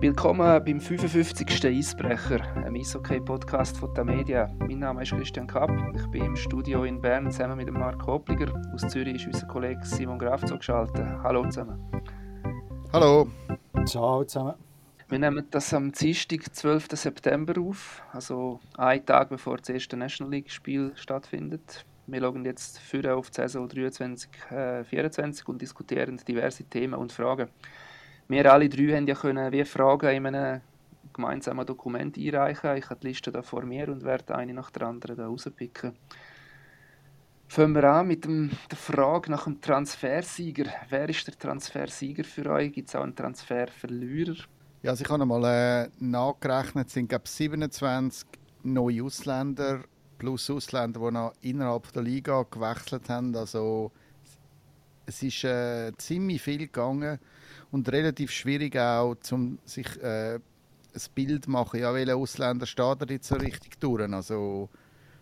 Willkommen beim 55. Eisbrecher, einem Eishockey-Podcast von der Media. Mein Name ist Christian Kapp. Ich bin im Studio in Bern zusammen mit Marc Hopliger. Aus Zürich ist unser Kollege Simon Graf zugeschaltet. Hallo zusammen. Hallo. Ciao zusammen. Wir nehmen das am Dienstag, 12. September auf, also einen Tag bevor das erste National League-Spiel stattfindet. Wir schauen jetzt für auf die Saison 23-24 äh, und diskutieren diverse Themen und Fragen wir alle drei haben ja können wie Fragen in einem gemeinsamen Dokument einreichen. Ich habe die Liste da vor mir und werde eine nach der anderen da rauspicken. Fangen wir an mit dem, der Frage nach dem Transfersieger. Wer ist der Transfersieger für euch? Gibt es auch einen Transferverlierer? Ja, also ich habe einmal äh, nachgerechnet, es sind glaube 27 neue Ausländer plus Ausländer, die noch innerhalb der Liga gewechselt haben. Also es ist äh, ziemlich viel gegangen und relativ schwierig auch, um sich äh, ein Bild zu machen, ja, welcher Ausländer steht er jetzt so richtig durch. Also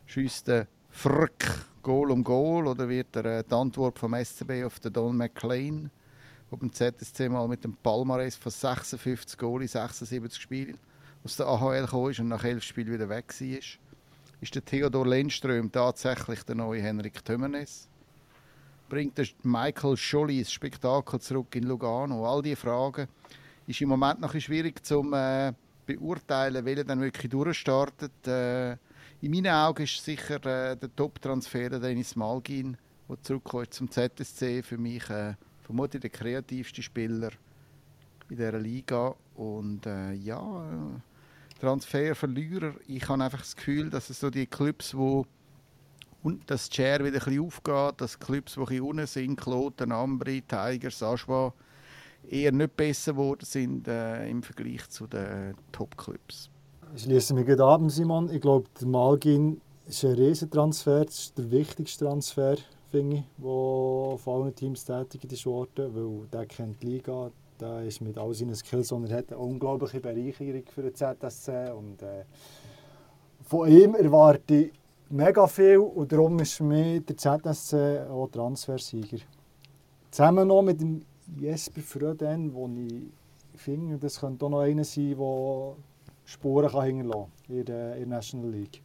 schießt der Frck Goal um Goal oder wird er äh, die Antwort vom SCB auf den Don McLean, der beim ZSC mal mit dem Palmares von 56 Goal in 76 Spielen aus der AHL gekommen ist und nach elf Spielen wieder weg war. Ist der Theodor Lindström tatsächlich der neue Henrik Tömernes? Bringt der Michael Scholli das Spektakel zurück in Lugano? All diese Fragen ist im Moment noch ein schwierig zu äh, beurteilen, welcher dann wirklich durchstartet. Äh, in meinen Augen ist sicher äh, der Top-Transfer Dennis Malgin, der zurückkommt zum ZSC. Für mich äh, vermutlich der kreativste Spieler in dieser Liga. Und äh, ja, äh, Transferverlierer. Ich habe einfach das Gefühl, dass es so die Clubs, die und dass die Share wieder ein aufgeht, dass Clubs, die ein bisschen unten sind, Kloten, Ambri, Tigers, Aschwa, eher nicht besser geworden sind äh, im Vergleich zu den Top-Clubs. Ich schließe mich gerade ab, Simon. Ich glaube, der Malgin ist ein Riesentransfer. Das ist der wichtigste Transfer, finde ich, der von allen Teams tätig ist worden, weil der kennt die Liga, der ist mit all seinen Skills und er hat eine unglaubliche Bereicherung für den ZSC und äh, von ihm erwarte ich mega viel und darum ist für mich der ZSC auch Transfersieger. Zusammen noch mit dem Jesper Fröden, wo ich finde, das könnte auch noch einer sein, der Spuren kann hinterlassen kann in der, in der National League.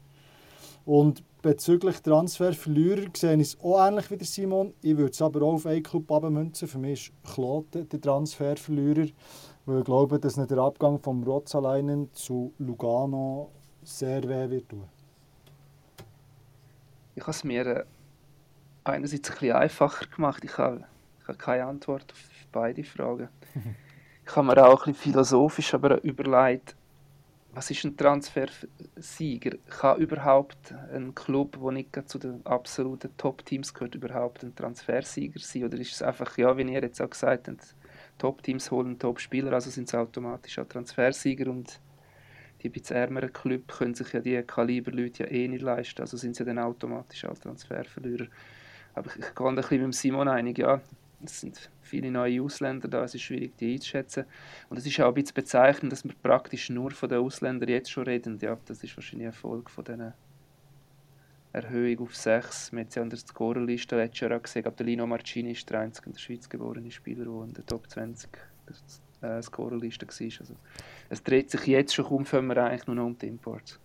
Und bezüglich Transferverlierer sehe ich es auch ähnlich wie der Simon. Ich würde es aber auch auf einen Club abmünzen. Für mich ist Kloten der Transferverlierer, weil ich glaube, dass nicht der Abgang von Rotzaleinen zu Lugano sehr weh wird tun. Ich habe es mir äh, einerseits ein bisschen einfacher gemacht. Ich habe, ich habe keine Antwort auf beide Fragen. ich habe mir auch ein bisschen philosophisch aber überlegt, was ist ein Transfersieger? Kann überhaupt ein Club, der nicht zu den absoluten Top-Teams gehört, überhaupt ein Transfersieger sein? Oder ist es einfach, ja, wie ihr jetzt auch gesagt habt, Top-Teams holen Top-Spieler, also sind sie automatisch auch Transfersieger und die etwas ärmeren Clubs können sich ja die Kaliberleute ja eh nicht leisten, also sind sie dann automatisch auch Transferverlierer. Aber ich, ich gehe ein bisschen mit Simon einig, ja, es sind viele neue Ausländer da, es ist schwierig, die einzuschätzen. Und es ist auch ein bisschen bezeichnend, dass wir praktisch nur von den Ausländern jetzt schon reden. Ja, das ist wahrscheinlich ein Erfolg von diesen Erhöhung auf 6. Wir haben ja an der Scorerliste letztes Jahr gesehen, aber der Lino Marcini ist der einzige in der Schweiz geborene Spieler, der in der Top 20 äh, Scorerliste war. Also, es dreht sich jetzt schon kaum für wir eigentlich nur noch um die Imports.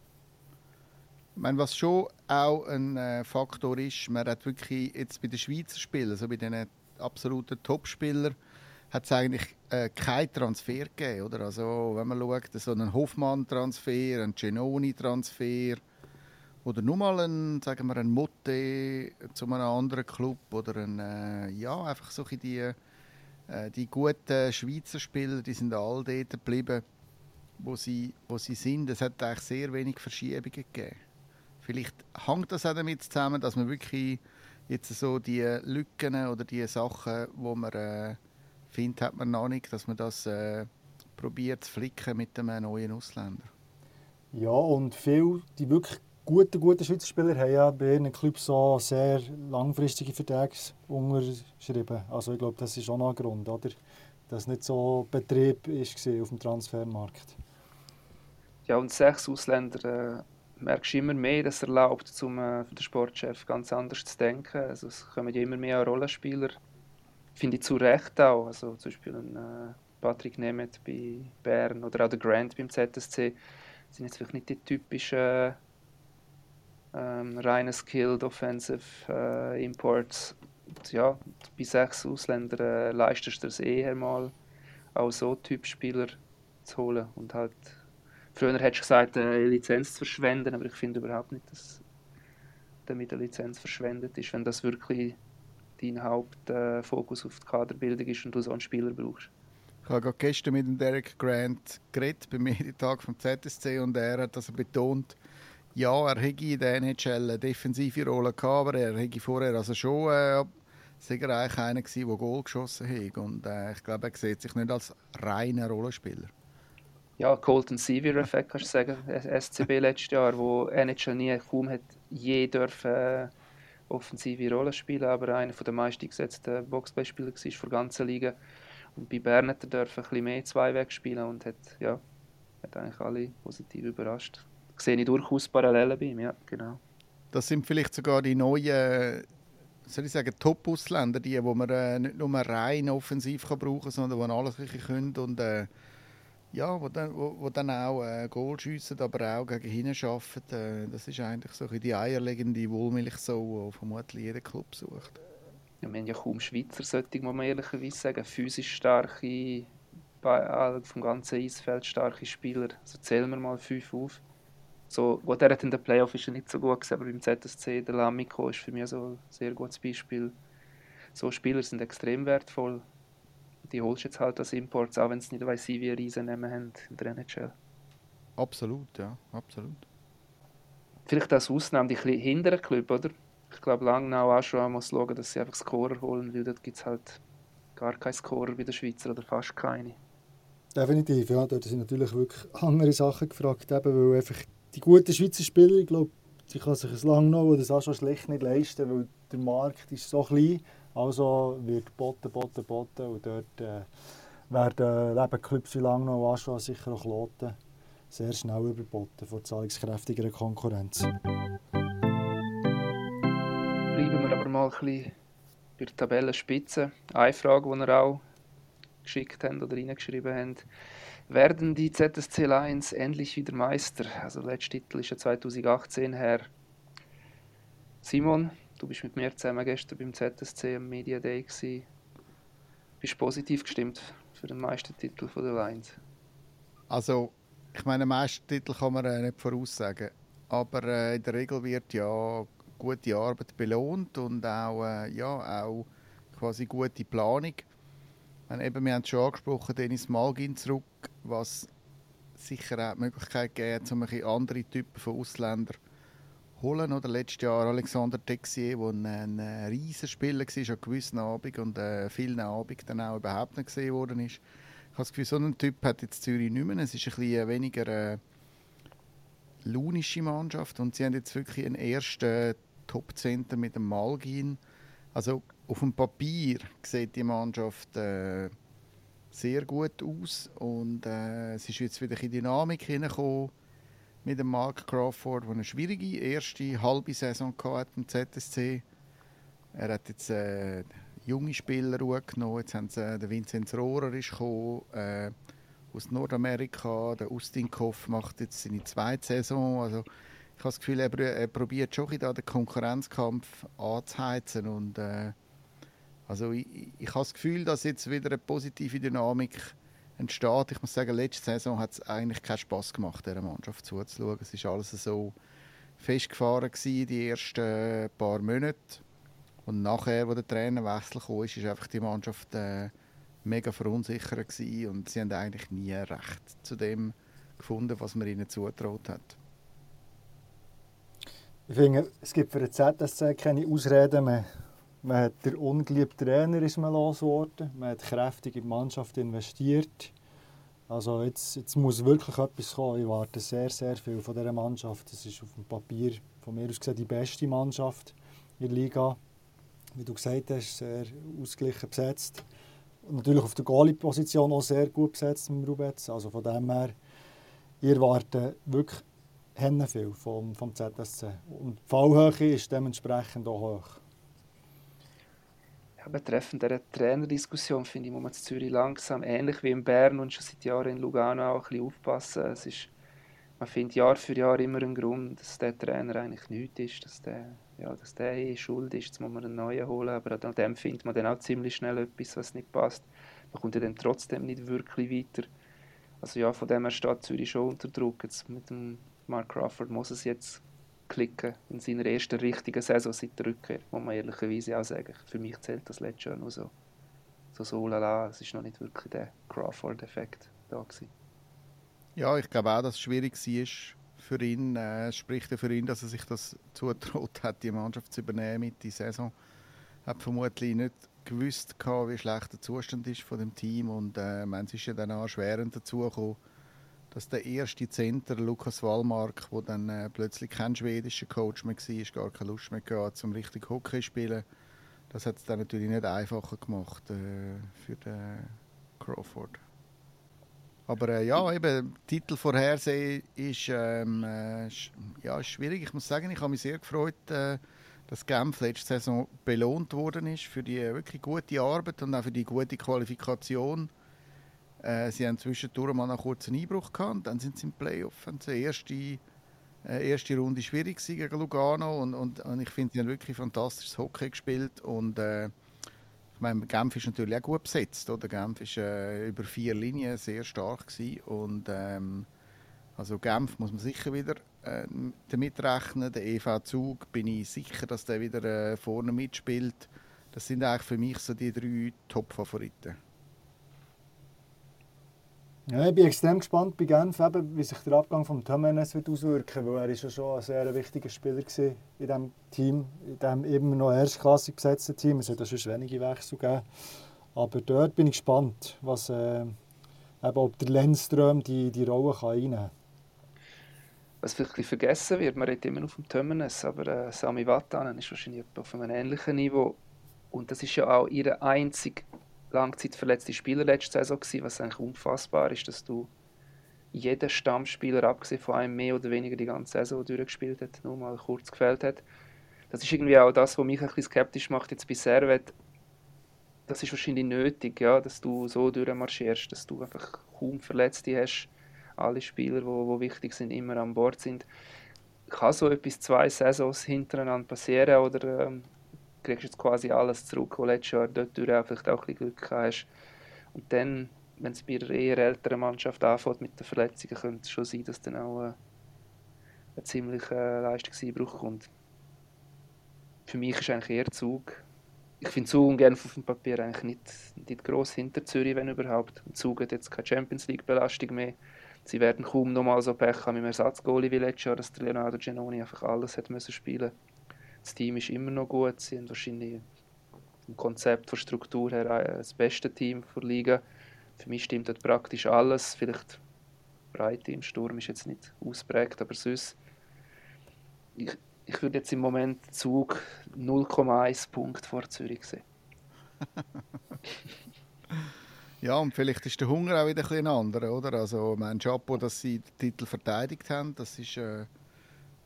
Meine, was schon auch ein äh, Faktor ist, man hat wirklich jetzt bei den Schweizer Spielern, also bei den absoluten Topspielern, hat es eigentlich äh, keinen Transfer gegeben. Oder? Also, wenn man schaut, so einen Hoffmann-Transfer, einen Genoni-Transfer oder nur mal einen, sagen wir, einen Motte zu einem anderen Club oder ein, äh, ja, einfach so die die guten Schweizer Spieler, die sind alle dort geblieben, wo sie, wo sie sind. Es hat eigentlich sehr wenig Verschiebungen gegeben. Vielleicht hängt das auch damit zusammen, dass man wirklich jetzt so die Lücken oder die Sachen, wo man äh, findet, hat man noch nicht, dass man das äh, probiert zu flicken mit einem neuen Ausländer. Ja, und viele, die wirklich gute, gute Schweizer Spieler haben ja bei ihren Clubs so sehr langfristige Verträge unterschrieben. Also ich glaube, das ist auch noch ein Grund, oder? dass nicht so Betrieb war auf dem Transfermarkt. Ja, und sechs Ausländer äh, merkst du immer mehr, das erlaubt zum, äh, für den Sportchef ganz anders zu denken. Also es kommen ja immer mehr Rollenspieler, finde ich zu Recht auch. Also zum Beispiel ein, äh, Patrick Nemeth bei Bern oder auch der Grant beim ZSC sind jetzt vielleicht nicht die typischen ähm, reinen Skilled Offensive äh, Imports. Ja, bei sechs Ausländern äh, leistest du es eher mal, auch so Typspieler zu holen. Und halt, früher hättest du gesagt, eine Lizenz zu verschwenden, aber ich finde überhaupt nicht, dass damit eine Lizenz verschwendet ist, wenn das wirklich dein Hauptfokus äh, auf die Kaderbildung ist und du so einen Spieler brauchst. Ich habe gestern mit dem Derek Grant geredet beim Medientag vom ZSC und er hat also betont, ja, er hätte in der NHL eine defensive Rolle aber er hätte vorher also schon äh, sicher eigentlich einer gewesen, der Goal geschossen hat. Und äh, ich glaube, er sieht sich nicht als reiner Rollenspieler. Ja, Colton Sevier-Effekt kannst du sagen, SCB letztes Jahr, wo NHL nie kaum hat je dürfen äh, offensive Rolle spielen, aber einer der meisten gesetzten Boxballspieler war von der ganzen Liga. Und bei Bern hat er dürfen ein bisschen mehr zwei Weg spielen und hat, ja, hat eigentlich alle positiv überrascht. Sehe ich durchaus Parallelen bei ihm, ja, genau. Das sind vielleicht sogar die neuen, soll ich sagen, Top-Ausländer, die, wo man äh, nicht nur rein offensiv kann brauchen kann, sondern die alles wirklich können und äh, ja, wo dann, wo, wo dann auch äh, Goal schiessen, aber auch gegen hinten arbeiten. Äh, das ist eigentlich so die eierlegende Wohlmilchsau, die vermutlich jeder Club sucht. Ja, wir haben ja kaum Schweizer, sollte man ehrlicherweise sagen. Physisch starke, bei, vom ganzen Eisfeld starke Spieler. Also zählen wir mal fünf auf. So, gut, er hat in den Playoff ist er nicht so gut gewesen, aber beim ZSC, der Lamico, ist für mich so ein sehr gutes Beispiel. So Spieler sind extrem wertvoll. Die holst du jetzt halt als Imports, auch wenn es nicht weiss, wie Riesen nehmen haben in der NHL. Absolut, ja, absolut. Vielleicht als Ausnahme die hinteren Club, oder? ich glaube, Langnau auch schon muss schauen, dass sie einfach Scorer holen, weil dort gibt es halt gar keinen Scorer bei den Schweizer oder fast keine. Definitiv, ja. Dort sind natürlich wirklich andere Sachen gefragt, eben, weil einfach die guten Schweizer Spieler, ich glaube, die kann sich ein Langnau oder auch schon schlecht nicht leisten, weil der Markt ist so klein, also wird geboten, geboten, geboten und dort äh, werden eben Clubs wie Langnau, Aschua, sicher auch Kloten sehr schnell überboten vor zahlungskräftigerer Konkurrenz bleiben wir aber mal ein bisschen bei der Tabellenspitze. Eine Frage, die wir auch geschickt haben oder reingeschrieben haben. Werden die ZSC Lions endlich wieder Meister? Also der letzte Titel ist ja 2018 her. Simon, du bist mit mir zusammen gestern beim ZSC am Media Day gewesen. Bist positiv gestimmt für den Meistertitel der Lions? Also, ich meine, Meistertitel kann man äh, nicht voraussagen. Aber äh, in der Regel wird ja gute Arbeit belohnt und auch, äh, ja, auch quasi gute Planung. Und eben, wir haben es schon angesprochen, Dennis Malgin zurück, was sicher auch die Möglichkeit gibt, um ein andere Typen von Ausländern zu holen. Oder letztes Jahr Alexander Texier, der ein, ein riesen war an gewissen Abend und äh, vielen Abend dann auch überhaupt nicht gesehen worden ist. Ich habe das Gefühl, so einen Typ hat jetzt Zürich nicht mehr. Es ist ein bisschen weniger äh, launische Mannschaft und sie haben jetzt wirklich einen ersten Top-Center mit dem Malgin. Also auf dem Papier sieht die Mannschaft äh, sehr gut aus und äh, es ist jetzt wieder in Dynamik hineingekommen mit dem Mark Crawford, der eine schwierige erste halbe Saison hatte im ZSC. Er hat jetzt äh, junge Spieler genommen. Jetzt haben sie, äh, der Vinzenz Rohrer ist gekommen, äh, aus Nordamerika. Der Ustin Koff macht jetzt seine zweite Saison. Also ich habe das Gefühl, er, er probiert schon den Konkurrenzkampf anzuheizen und äh, also ich, ich habe das Gefühl, dass jetzt wieder eine positive Dynamik entsteht. Ich muss sagen, letzte Saison hat es eigentlich keinen Spass gemacht, dieser Mannschaft zuzuschauen. Es ist alles so festgefahren gewesen, die ersten paar Monate. Und nachher, wo der Trainerwechsel kam, ist einfach die Mannschaft äh, mega verunsichert und sie haben eigentlich nie recht zu dem gefunden, was man ihnen zutraut hat. Ich finde, es gibt für den ZSC keine Ausreden mehr. Man hat den ungeliebten Trainer ist man losgeworden. Man hat kräftig in die Mannschaft investiert. Also jetzt, jetzt muss wirklich etwas kommen. Ich warte sehr, sehr viel von dieser Mannschaft. Es ist auf dem Papier von mir aus gesehen die beste Mannschaft in der Liga. Wie du gesagt hast, sehr ausgeglichen besetzt. Und natürlich auf der Goalie-Position auch sehr gut besetzt mit Rubetz. Also von dem her, ich erwarte wirklich viel vom, vom ZSC. Und die Fallhöhe ist dementsprechend auch hoch. Ja, betreffend der Trainerdiskussion finde ich, muss man in Zürich langsam, ähnlich wie in Bern und schon seit Jahren in Lugano auch ein bisschen aufpassen. Es ist, man findet Jahr für Jahr immer einen Grund, dass der Trainer eigentlich nichts ist, dass der, ja, dass der eh schuld ist, jetzt muss man einen neuen holen, aber an dem findet man dann auch ziemlich schnell etwas, was nicht passt. Man kommt ja dann trotzdem nicht wirklich weiter. Also ja, von dem her steht Zürich schon unter Druck. Jetzt mit dem Mark Crawford muss es jetzt klicken in seiner ersten richtigen Saison seit der Rückkehr, muss man ehrlicherweise auch sagen. Für mich zählt das letzte Jahr nur so, so, so lala. Es ist noch nicht wirklich der Crawford-Effekt da gewesen. Ja, ich glaube auch, dass es schwierig war für ihn. Äh, spricht ja für ihn, dass er sich das zutraut hat, die Mannschaft zu übernehmen mit der Saison. Er Hat vermutlich nicht gewusst, wie schlecht der Zustand ist von dem Team und äh, es ist ja dann auch erschwerend dazu dass der erste Center, Lukas Wallmark, der dann äh, plötzlich kein schwedischer Coach mehr war, gar keine Lust mehr gehabt, zum richtig Hockey zu spielen. Das hat es dann natürlich nicht einfacher gemacht äh, für den Crawford. Aber äh, ja, eben, Titel vorhersehen ist, ähm, äh, ja, schwierig. Ich muss sagen, ich habe mich sehr gefreut, äh, dass Genf letzte Saison belohnt worden ist für die wirklich gute Arbeit und auch für die gute Qualifikation äh, sie haben zwischendurch mal einen kurzen Einbruch gehabt, dann sind sie im Playoff. Und die erste, äh, erste Runde schwierig gegen Lugano und, und, und ich finde, sie haben wirklich fantastisches Hockey gespielt und äh, ich meine, Genf ist natürlich auch gut besetzt, oder? Genf ist äh, über vier Linien sehr stark gewesen und ähm, also Genf muss man sicher wieder äh, damit rechnen. Der EV Zug bin ich sicher, dass der wieder äh, vorne mitspielt. Das sind eigentlich für mich so die drei Top-Favoriten. Ja, ich bin extrem gespannt bei Genf, eben, wie sich der Abgang von Tömenes wird auswirken weil er ist ja schon ein sehr wichtiger Spieler in diesem Team, in diesem immer noch erstklassig besetzten Team. Es hat ja schon wenige Wechsel gegeben. Aber dort bin ich gespannt, was, äh, eben, ob der Lenzström die, die Rolle kann einnehmen kann. Was vielleicht vergessen wird, man redet immer noch vom Tömenes, aber äh, Sami Vatanen ist wahrscheinlich auf einem ähnlichen Niveau. Und das ist ja auch ihr einzig langzeitverletzte Spieler letzte Saison gewesen, was eigentlich unfassbar ist, dass du jeden Stammspieler, abgesehen von einem mehr oder weniger die ganze Saison durchgespielt hat, nur mal kurz gefällt hat. Das ist irgendwie auch das, was mich ein bisschen skeptisch macht jetzt bei Servet. Das ist wahrscheinlich nötig, ja, dass du so durchmarschierst, dass du einfach kaum Verletzte hast. Alle Spieler, die wo, wo wichtig sind, immer an Bord sind. Kann so etwas zwei Saisons hintereinander passieren oder ähm, kriegst jetzt quasi alles zurück, was letztes Jahr dort vielleicht auch ein bisschen Glück hast. Und dann, wenn es bei einer eher älteren Mannschaft anfängt mit den Verletzungen, könnte es schon sein, dass dann auch äh, ein ziemlicher äh, Leistungseinbruch kommt. Für mich ist eigentlich eher Zug. Ich finde Zug und Genf auf dem Papier eigentlich nicht, nicht gross hinter Zürich, wenn überhaupt. Zug hat jetzt keine Champions League-Belastung mehr. Sie werden kaum noch mal so Pech haben mit dem Ersatzgoalie wie letztes Jahr, dass Leonardo Genoni einfach alles hat müssen spielen das Team ist immer noch gut. Sie haben wahrscheinlich im Konzept von Struktur her das beste Team der Liga. Für mich stimmt dort praktisch alles. Vielleicht Breite im Sturm ist jetzt nicht ausprägt, aber sonst. Ich, ich würde jetzt im Moment Zug 0,1 Punkt vor Zürich sehen. ja, und vielleicht ist der Hunger auch wieder ein, ein anderer, oder? Also, mein Chapeau, dass sie den Titel verteidigt haben, das ist. Äh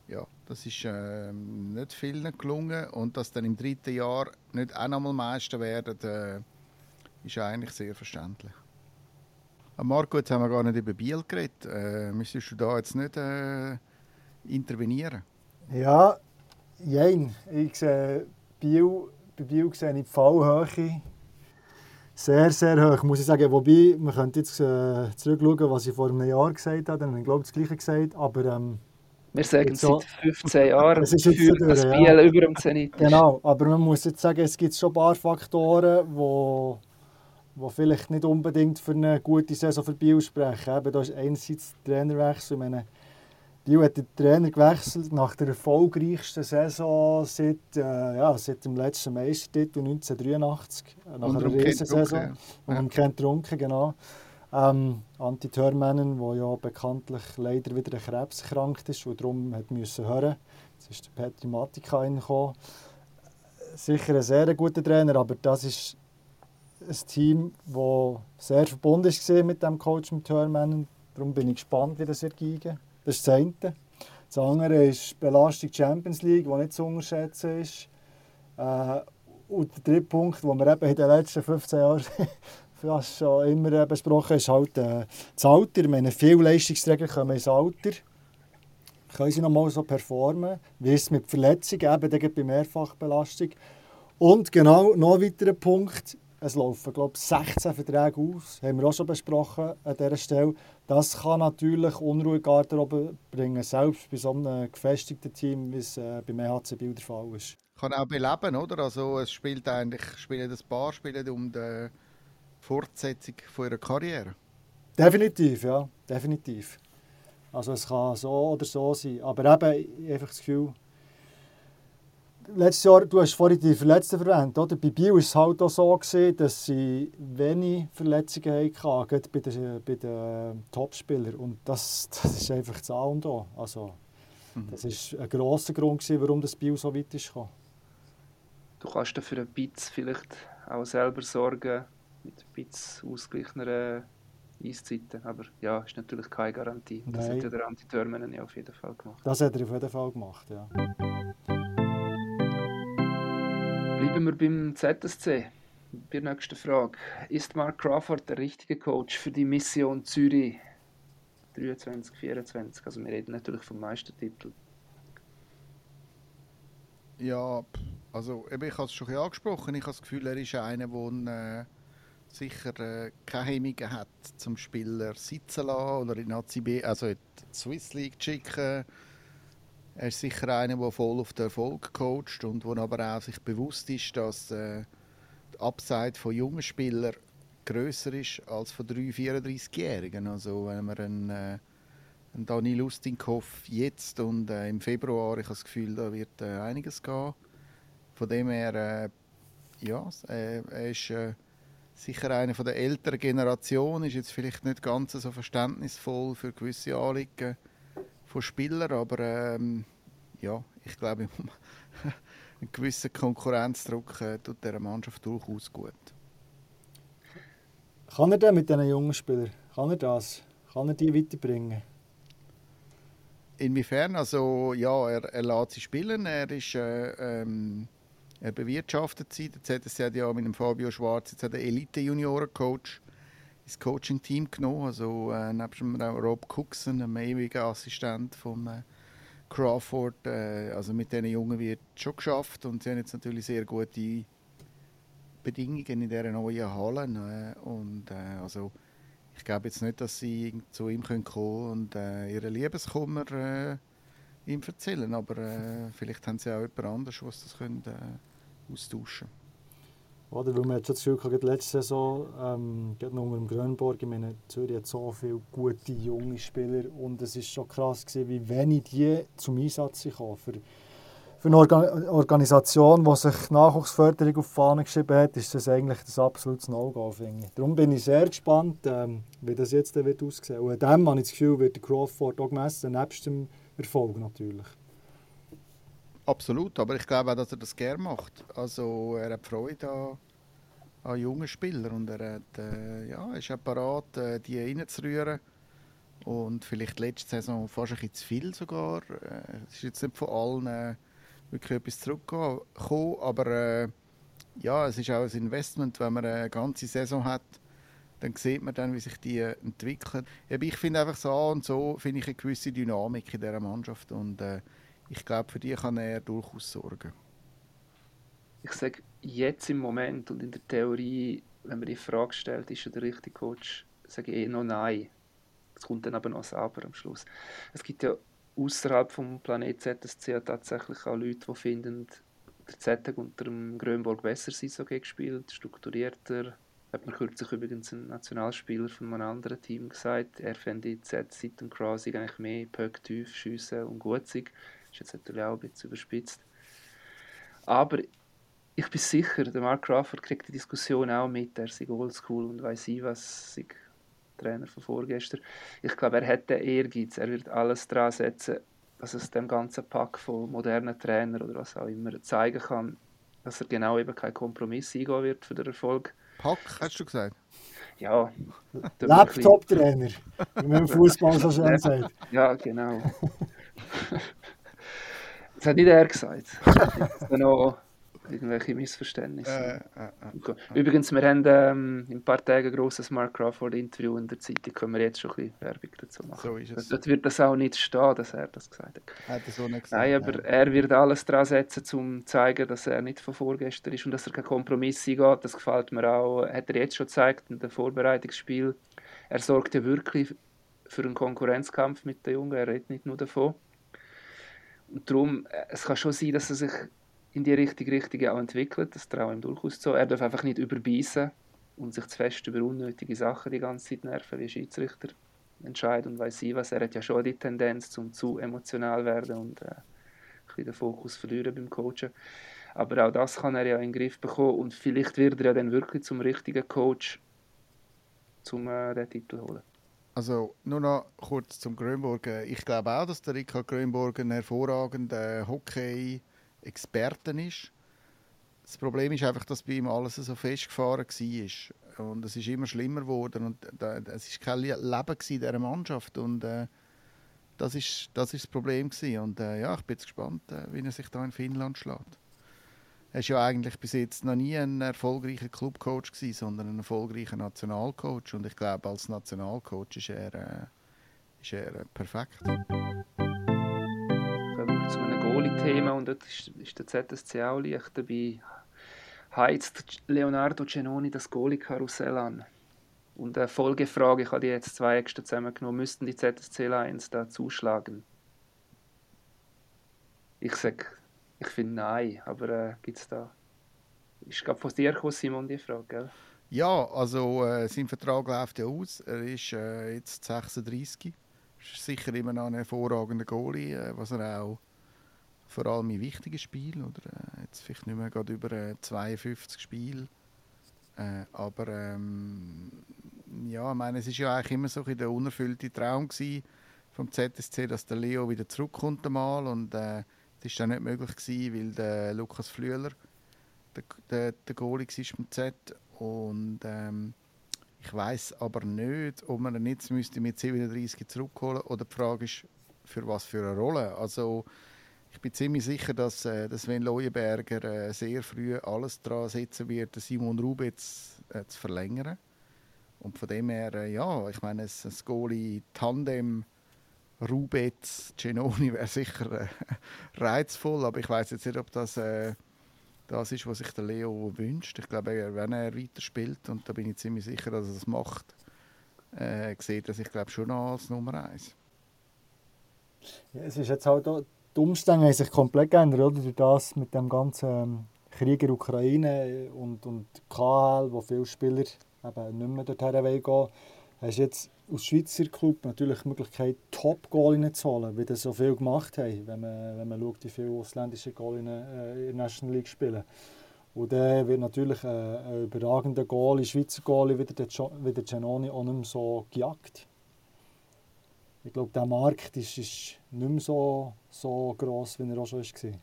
ja, das ist äh, nicht vielen gelungen. Und dass dann im dritten Jahr nicht auch nochmal Meister werden, äh, ist eigentlich sehr verständlich. Äh, Marco, jetzt haben wir gar nicht über Biel geredet. Äh, müsstest du da jetzt nicht äh, intervenieren? Ja, jein. Ich sehe Biel, bei Biel sehe ich die Fallhöhe sehr, sehr hoch, muss ich sagen. Wobei, man könnte jetzt äh, zurückschauen, was ich vor einem Jahr gesagt habe. Dann habe ich, glaube ich, das Gleiche gesagt. Aber ähm, wir sagen es seit 15 Jahren, das ist jetzt für das Biel ja. über dem Zenit Genau, aber man muss jetzt sagen, es gibt schon ein paar Faktoren, wo, wo vielleicht nicht unbedingt für eine gute Saison für Biel sprechen. Eben, da ist einerseits der Trainerwechsel. Ich meine, Biel hat den Trainer gewechselt nach der erfolgreichsten Saison seit, äh, ja, seit dem letzten Meistertitel 1983, nach und einer Riesensaison. Ja. Und um Kent Trunken, genau. Ähm, Antti Törmänen, der ja bekanntlich leider wieder an Krebs erkrankt ist und darum hat müssen hören. Jetzt ist der Petri Matika reingekommen. Sicher ein sehr guter Trainer, aber das ist ein Team, das sehr verbunden war mit dem Coach mit Törmänen. Darum bin ich gespannt, wie das gehen. Das ist das eine. Das andere ist die Belastung Champions League, die nicht zu unterschätzen ist. Äh, und der dritte Punkt, den wir eben in den letzten 15 Jahren fast schon immer besprochen haben, ist halt äh, das Alter. Ich meine, viele Leistungsträger kommen ins Alter. Können sie noch mal so performen? Wie ist es mit Verletzungen, eben bei Mehrfachbelastung? Und genau, noch ein weiterer Punkt. Es laufen, glaube ich, 16 Verträge aus. Haben wir auch schon besprochen an dieser Stelle. Das kann natürlich Unruhe Garderobe bringen, selbst bei so einem gefestigten Team, wie es äh, beim EHC Biel der Fall ist. Kann auch beleben, oder? Also es spielt eigentlich, spielen das Paar spielen um die Fortsetzung von ihrer Karriere. Definitiv, ja, definitiv. Also es kann so oder so sein. Aber eben, einfach das Gefühl, letztes Jahr, du hast vorhin die Verletzten erwähnt, oder? Bei Bio war es halt auch so, gewesen, dass sie wenig Verletzungen hatten, gerade bei den, bei den Topspielern. Und das, das ist einfach das A und O. Also, mhm. das war ein grosser Grund, gewesen, warum das Bio so weit ist gekommen. Du kannst dafür ein bisschen vielleicht auch selber sorgen, mit ein bisschen ausgleichender Eiszeiten. Aber ja, ist natürlich keine Garantie. Das Nein. hat ja der Antitermen ja auf jeden Fall gemacht. Das hat er auf jeden Fall gemacht, ja. Bleiben wir beim ZSC. Bei der nächsten Frage. Ist Mark Crawford der richtige Coach für die Mission Zürich 23, 24? Also wir reden natürlich vom Meistertitel. Ja, also eben, ich habe es schon angesprochen. Ich habe das Gefühl, er ist einer, der äh, sicher äh, keine Hemmungen hat, zum Spieler sitzen lassen oder in ACB, also in die Swiss League zu schicken er ist sicher einer, der voll auf den Erfolg coacht und der aber auch sich bewusst ist, dass äh, die Upside von jungen Spielern grösser ist als von 3 34-Jährigen. Also wenn man einen, äh, einen Dani Lustinkhoff jetzt und äh, im Februar, ich habe das Gefühl, da wird äh, einiges gehen. Von dem her, äh, ja, äh, er ist äh, sicher einer von der älteren Generation, ist jetzt vielleicht nicht ganz so verständnisvoll für gewisse Anliegen von Spielern, aber ähm, ja, ich glaube, einen gewissen Konkurrenzdruck äh, tut dieser Mannschaft durchaus gut. Kann er denn mit diesen jungen Spielern? Kann er das? Kann er die weiterbringen? Inwiefern? Also ja, er, er lässt sie spielen. Er ist äh, ähm, er bewirtschaftet sie. ZSC hat ja mit dem Fabio Schwarz jetzt den Elite-Junioren-Coach ins Coaching-Team genommen. Also äh, nebst Rob Cookson, einem ewigen Assistent von äh, Crawford. Äh, also mit diesen Jungen wird schon geschafft und sie haben jetzt natürlich sehr gute Bedingungen in dieser neuen Halle. Äh, und äh, also ich glaube jetzt nicht, dass sie zu ihm kommen können und äh, ihren Liebeskummer äh, ihm erzählen, aber äh, vielleicht haben sie auch jemand anderes, was das können, äh, austauschen können. Oder? Weil man hat schon das Gefühl gehabt, letzte Saison, ähm, gerade unter dem Grönborg, ich meine, Zürich hat so viele gute junge Spieler und es war schon krass gewesen, wie wenig die zum Einsatz kommen. Für, für eine Organ Organisation, die sich Nachwuchsförderung auf die Fahne geschrieben hat, ist das eigentlich das absolute No-Go, finde. Darum bin ich sehr gespannt, ähm, wie das jetzt wird aussehen wird. Und an dem habe ich das Gefühl, wird der Crawford auch gemessen, nebst dem Erfolg natürlich. Absolut, aber ich glaube auch, dass er das gerne macht. Also er hat Freude an, an jungen Spielern und er hat, äh, ja, ist auch bereit, äh, die reinzurühren. Und vielleicht letzte Saison fast ein bisschen zu viel sogar. Äh, es ist jetzt nicht von allen äh, wirklich etwas zurückgekommen, aber äh, ja, es ist auch ein Investment, wenn man eine ganze Saison hat, dann sieht man dann, wie sich die entwickeln. Ich finde einfach so und so finde ich eine gewisse Dynamik in dieser Mannschaft und äh, ich glaube, für die kann er durchaus sorgen. Ich sage jetzt im Moment und in der Theorie, wenn man die Frage stellt, ist er der richtige Coach, sage ich eh noch nein. Es kommt dann aber noch sauber am Schluss. Es gibt ja außerhalb vom Planet ZSC tatsächlich auch Leute, die finden, der Z hat unter dem Grönborg besser Saison gespielt, strukturierter. Hat mir kürzlich übrigens ein Nationalspieler von einem anderen Team gesagt, er fände Z seit dem Crossing eigentlich mehr Pöck tief schiessen und gut sein. Ist jetzt natürlich auch ein bisschen überspitzt. Aber ich bin sicher, der Mark Crawford kriegt die Diskussion auch mit. Er ist oldschool und weiß ich was, ich Trainer von vorgestern. Ich glaube, er hat den Ehrgeiz. Er wird alles dran setzen, was es dem ganzen Pack von modernen Trainern oder was auch immer zeigen kann, dass er genau eben keinen Kompromiss eingehen wird für den Erfolg. Pack, hast du gesagt? Ja. Laptop-Trainer, wie man im Fußball so schön sagt. Ja, genau. Das hat nicht er gesagt. Das hat noch irgendwelche Missverständnisse. Äh, äh, äh, Übrigens, wir haben ähm, in ein paar Tagen ein grosses Mark Crawford-Interview in der Zeitung, können wir jetzt schon ein bisschen Werbung dazu machen. So ist es. Dort wird das auch nicht stehen, dass er das gesagt hat. Hat er so nicht gesagt. Nein, aber er wird alles daran setzen, um zu zeigen, dass er nicht von vorgestern ist und dass er keinen Kompromiss eingeht. Das gefällt mir auch. Hat er jetzt schon gezeigt in dem Vorbereitungsspiel. Er sorgt ja wirklich für einen Konkurrenzkampf mit den Jungen. Er redet nicht nur davon. Und darum, äh, es kann schon sein, dass er sich in die richtige Richtung auch entwickelt. Das traue ich ihm durchaus zu. Er darf einfach nicht überbeissen und sich zu fest über unnötige Sachen die ganze Zeit nerven, wie Schiedsrichter entscheiden und weiß ich was. Er hat ja schon die Tendenz, zum zu emotional werden und äh, ein bisschen den Fokus verlieren beim Coachen. Aber auch das kann er ja in den Griff bekommen und vielleicht wird er ja dann wirklich zum richtigen Coach, um äh, den Titel holen. Also nur noch kurz zum Grönborg. Ich glaube auch, dass der Richard Grönborg ein hervorragender Hockey-Experte ist. Das Problem ist einfach, dass bei ihm alles so festgefahren war. Und es ist immer schlimmer geworden. Und es war kein Leben in dieser Mannschaft. Und äh, das ist, das ist das Problem. Gewesen. Und äh, ja, ich bin jetzt gespannt, äh, wie er sich da in Finnland schlägt. Er war ja eigentlich bis jetzt noch nie ein erfolgreicher Clubcoach, sondern ein erfolgreicher Nationalcoach. Und ich glaube, als Nationalcoach ist er, äh, ist er perfekt. Einem Goalie-Thema und dort ist, der ZSC auch leicht dabei. Heizt Leonardo Cenoni das Goalie-Karussell an? Und eine Folgefrage, ich habe die jetzt zwei extra zusammengenommen, müssten die ZSC Lions da zuschlagen? Ich sage ich finde nein, aber äh, gibt es da. Ist gerade von dir gekommen, Simon, die Frage, gell? Ja, also äh, sein Vertrag läuft ja aus. Er ist äh, jetzt 36. Ist sicher immer noch ein hervorragender Goalie, äh, was er auch vor allem in wichtigen Spielen, oder äh, jetzt vielleicht nicht mehr gerade über 52 äh, Spiele. Äh, aber ähm, ja, ich meine, es ist ja eigentlich immer so ein der unerfüllte Traum vom ZSC, dass der Leo wieder zurückkommt einmal und das war dann nicht möglich, gewesen, weil der Lukas Flüeler der, der, der Goalie war beim Z. Und ähm, ich weiß aber nicht, ob man ihn jetzt müsste mit 37 zurückholen oder die Frage ist, für was für eine Rolle. Also ich bin ziemlich sicher, dass, äh, dass Sven Leuenberger äh, sehr früh alles daran setzen wird, Simon Rubitz äh, zu verlängern. Und von dem her, äh, ja, ich meine, ein, Goalie-Tandem Rubetz, Genoni wäre sicher äh, reizvoll, aber ich weiß jetzt nicht, ob das äh, das ist, was sich der Leo wünscht. Ich glaube, wenn er weiterspielt, und da bin ich ziemlich sicher, dass er das macht, äh, sieht er sich glaube schon als Nummer eins. Ja, es ist jetzt halt auch, die Umstände haben sich komplett geändert, oder? Durch das mit dem ganzen ähm, Krieg in der Ukraine und, und KL, wo viele Spieler eben nicht mehr dorthin gehen hast jetzt als Schweizer Club natürlich die Möglichkeit, Top-Goalinnen zu holen, wie das so viel gemacht haben, wenn man, wenn man schaut, wie viele ausländische Goalinnen äh, in der National League spielen. Und dann wird natürlich äh, ein überragender Goalie, Schweizer Goalie, wie der, wie der Giannoni, auch nicht mehr so gejagt. Ich glaube, der Markt ist, ist nicht mehr so, so gross, wie er auch schon war.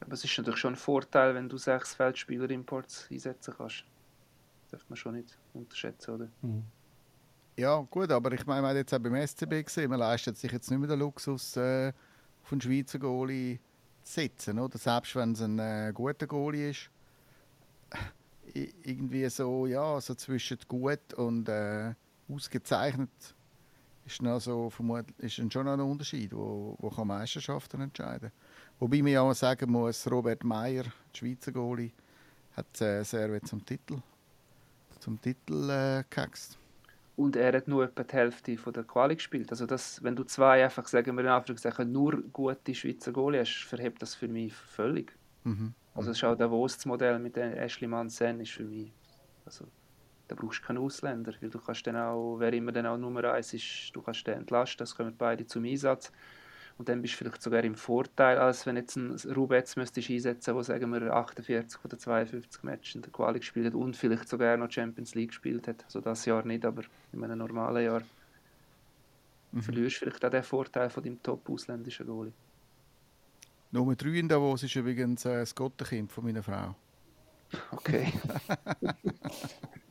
Aber es ist natürlich schon ein Vorteil, wenn du sechs Feldspieler-Imports einsetzen kannst. Das darf man schon nicht unterschätzen, oder? Mhm. Ja, gut, aber ich meine, man hat jetzt auch beim SCB gesehen, man leistet sich jetzt nicht mehr den Luxus, äh, auf einen Schweizer Goalie zu setzen, oder? Selbst wenn es ein äh, guter Goalie ist. irgendwie so, ja, so zwischen gut und äh, ausgezeichnet ist, noch so, ist dann schon ein Unterschied, wo, wo kann Meisterschaften entscheiden Wobei man ja auch sagen muss, Robert Meyer, der Schweizer Goalie, hat äh, sehr zum Titel, zum Titel äh, und er hat nur etwa die Hälfte von der Quali gespielt. Also das, wenn du zwei einfach, sagen wir in Anführungszeichen, nur gute Schweizer Goalie hast, verhebt das für mich völlig. Mhm. Also das ist auch der Modell mit Ashley Mansen ist für mich, also da brauchst du keinen Ausländer, weil du kannst dann auch, wer immer dann auch Nummer eins ist, du kannst den entlasten, das kommen beide zum Einsatz. Und dann bist du vielleicht sogar im Vorteil, als wenn jetzt ein Rubetz müsstest einsetzen, wo sagen wir 48 oder 52 Matches in der Quali gespielt hat und vielleicht sogar noch Champions League gespielt hat. Also das Jahr nicht, aber in einem normalen Jahr mhm. verlierst du vielleicht auch den Vorteil von deinem top-ausländischen Goalie. Nummer 3 in Davos ist übrigens äh, das Gottenkind von meiner Frau. Okay.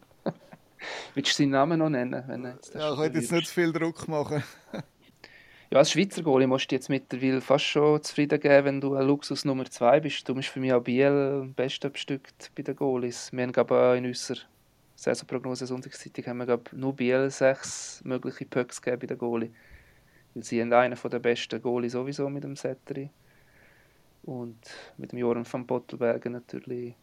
Willst du seinen Namen noch nennen? Wenn ja, ich will jetzt nicht zu viel Druck machen. Ja, als Schweizer Goalie musst du jetzt mittlerweile fast schon zufrieden geben, wenn du ein Luxus Nummer 2 bist. Du bist für mich auch Biel am besten bestückt bei den Goalies. Wir haben glaube in unserer Saisonprognose Sonntagszeitung haben wir nur Biel sechs mögliche Pöcks gegeben bei den Goalie. Weil sie haben einen der besten Goalie sowieso mit dem Setteri. Und mit dem Joran van Pottelbergen natürlich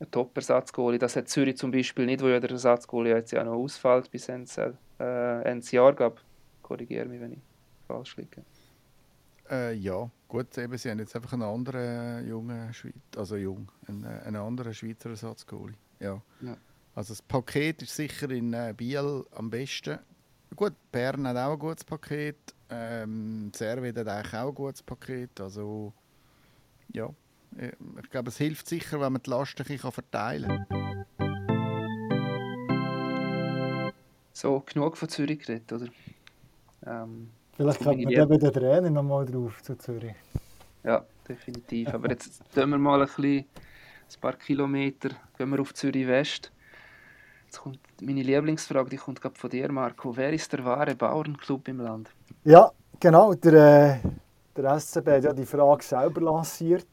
ein Top-Ersatzgoalie. Das hat Zürich zum Beispiel nicht, wo ja der Ersatzgoalie jetzt ja noch ausfällt bis Ende, äh, Ende Jahr. Gab. Korrigiere mich, wenn ich falsch liege. Äh, ja, gut, eben, sie haben jetzt einfach einen anderen jungen Schweizer, also jung, einen, einen anderen Schweizer Ersatzgoalie. Ja. ja. Also das Paket ist sicher in äh, Biel am besten. Gut, Bern hat auch ein gutes Paket. Ähm, Servet hat eigentlich auch ein gutes Paket. Also ja, ich glaube, es hilft sicher, wenn man die Lasten ein verteilen kann. So, genug von Zürich geredet, oder? Ähm, Vielleicht kommt man bei den Trainer noch mal drauf zu Zürich. Ja, definitiv. Aber jetzt gehen wir mal ein, bisschen, ein paar Kilometer gehen wir auf Zürich West. Jetzt kommt meine Lieblingsfrage, die kommt gerade von dir, Marco. Wer ist der wahre Bauernclub im Land? Ja, genau. Der, äh, der SCB hat ja die Frage selber lanciert.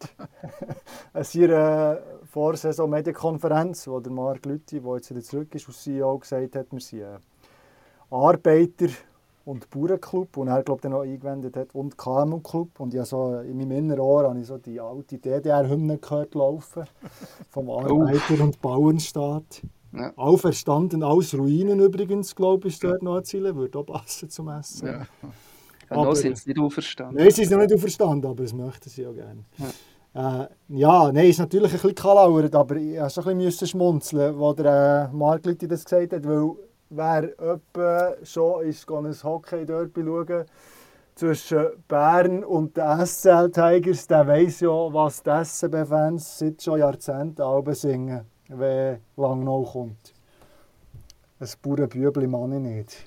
an seiner Vorsaison-Medienkonferenz, wo der Marc Lütti, der jetzt wieder zurück ist, als CEO, gesagt hat, wir sind Arbeiter- und Bauernclub und er glaube ich noch eingewendet hat und KMU-Club und ja so in meinem inneren Ohr habe ich so die alte DDR-Hymne gehört laufen vom Arbeiter- und Bauernstaat. Ja. Auferstanden aus Ruinen übrigens, glaube ich, ist dort noch ein Ziel, würde auch passen zum Essen. Ja. Ja, aber, sind sie nicht auferstanden. Nein, sie sind noch nicht auferstanden, aber das möchten sie ja gerne. Ja, äh, ja nein, ist natürlich ein bisschen kalauert, aber ich musste ein bisschen schmunzeln, als der äh, Marc das gesagt hat, weil wer etwa schon ist, ein Hockey-Derby schauen zwischen Bern und den SCL Tigers, der weiß ja, was die SCB-Fans seit schon Jahrzehnten Alben singen, wenn Langnau kommt. Ein Bauernbübli meine ich nicht.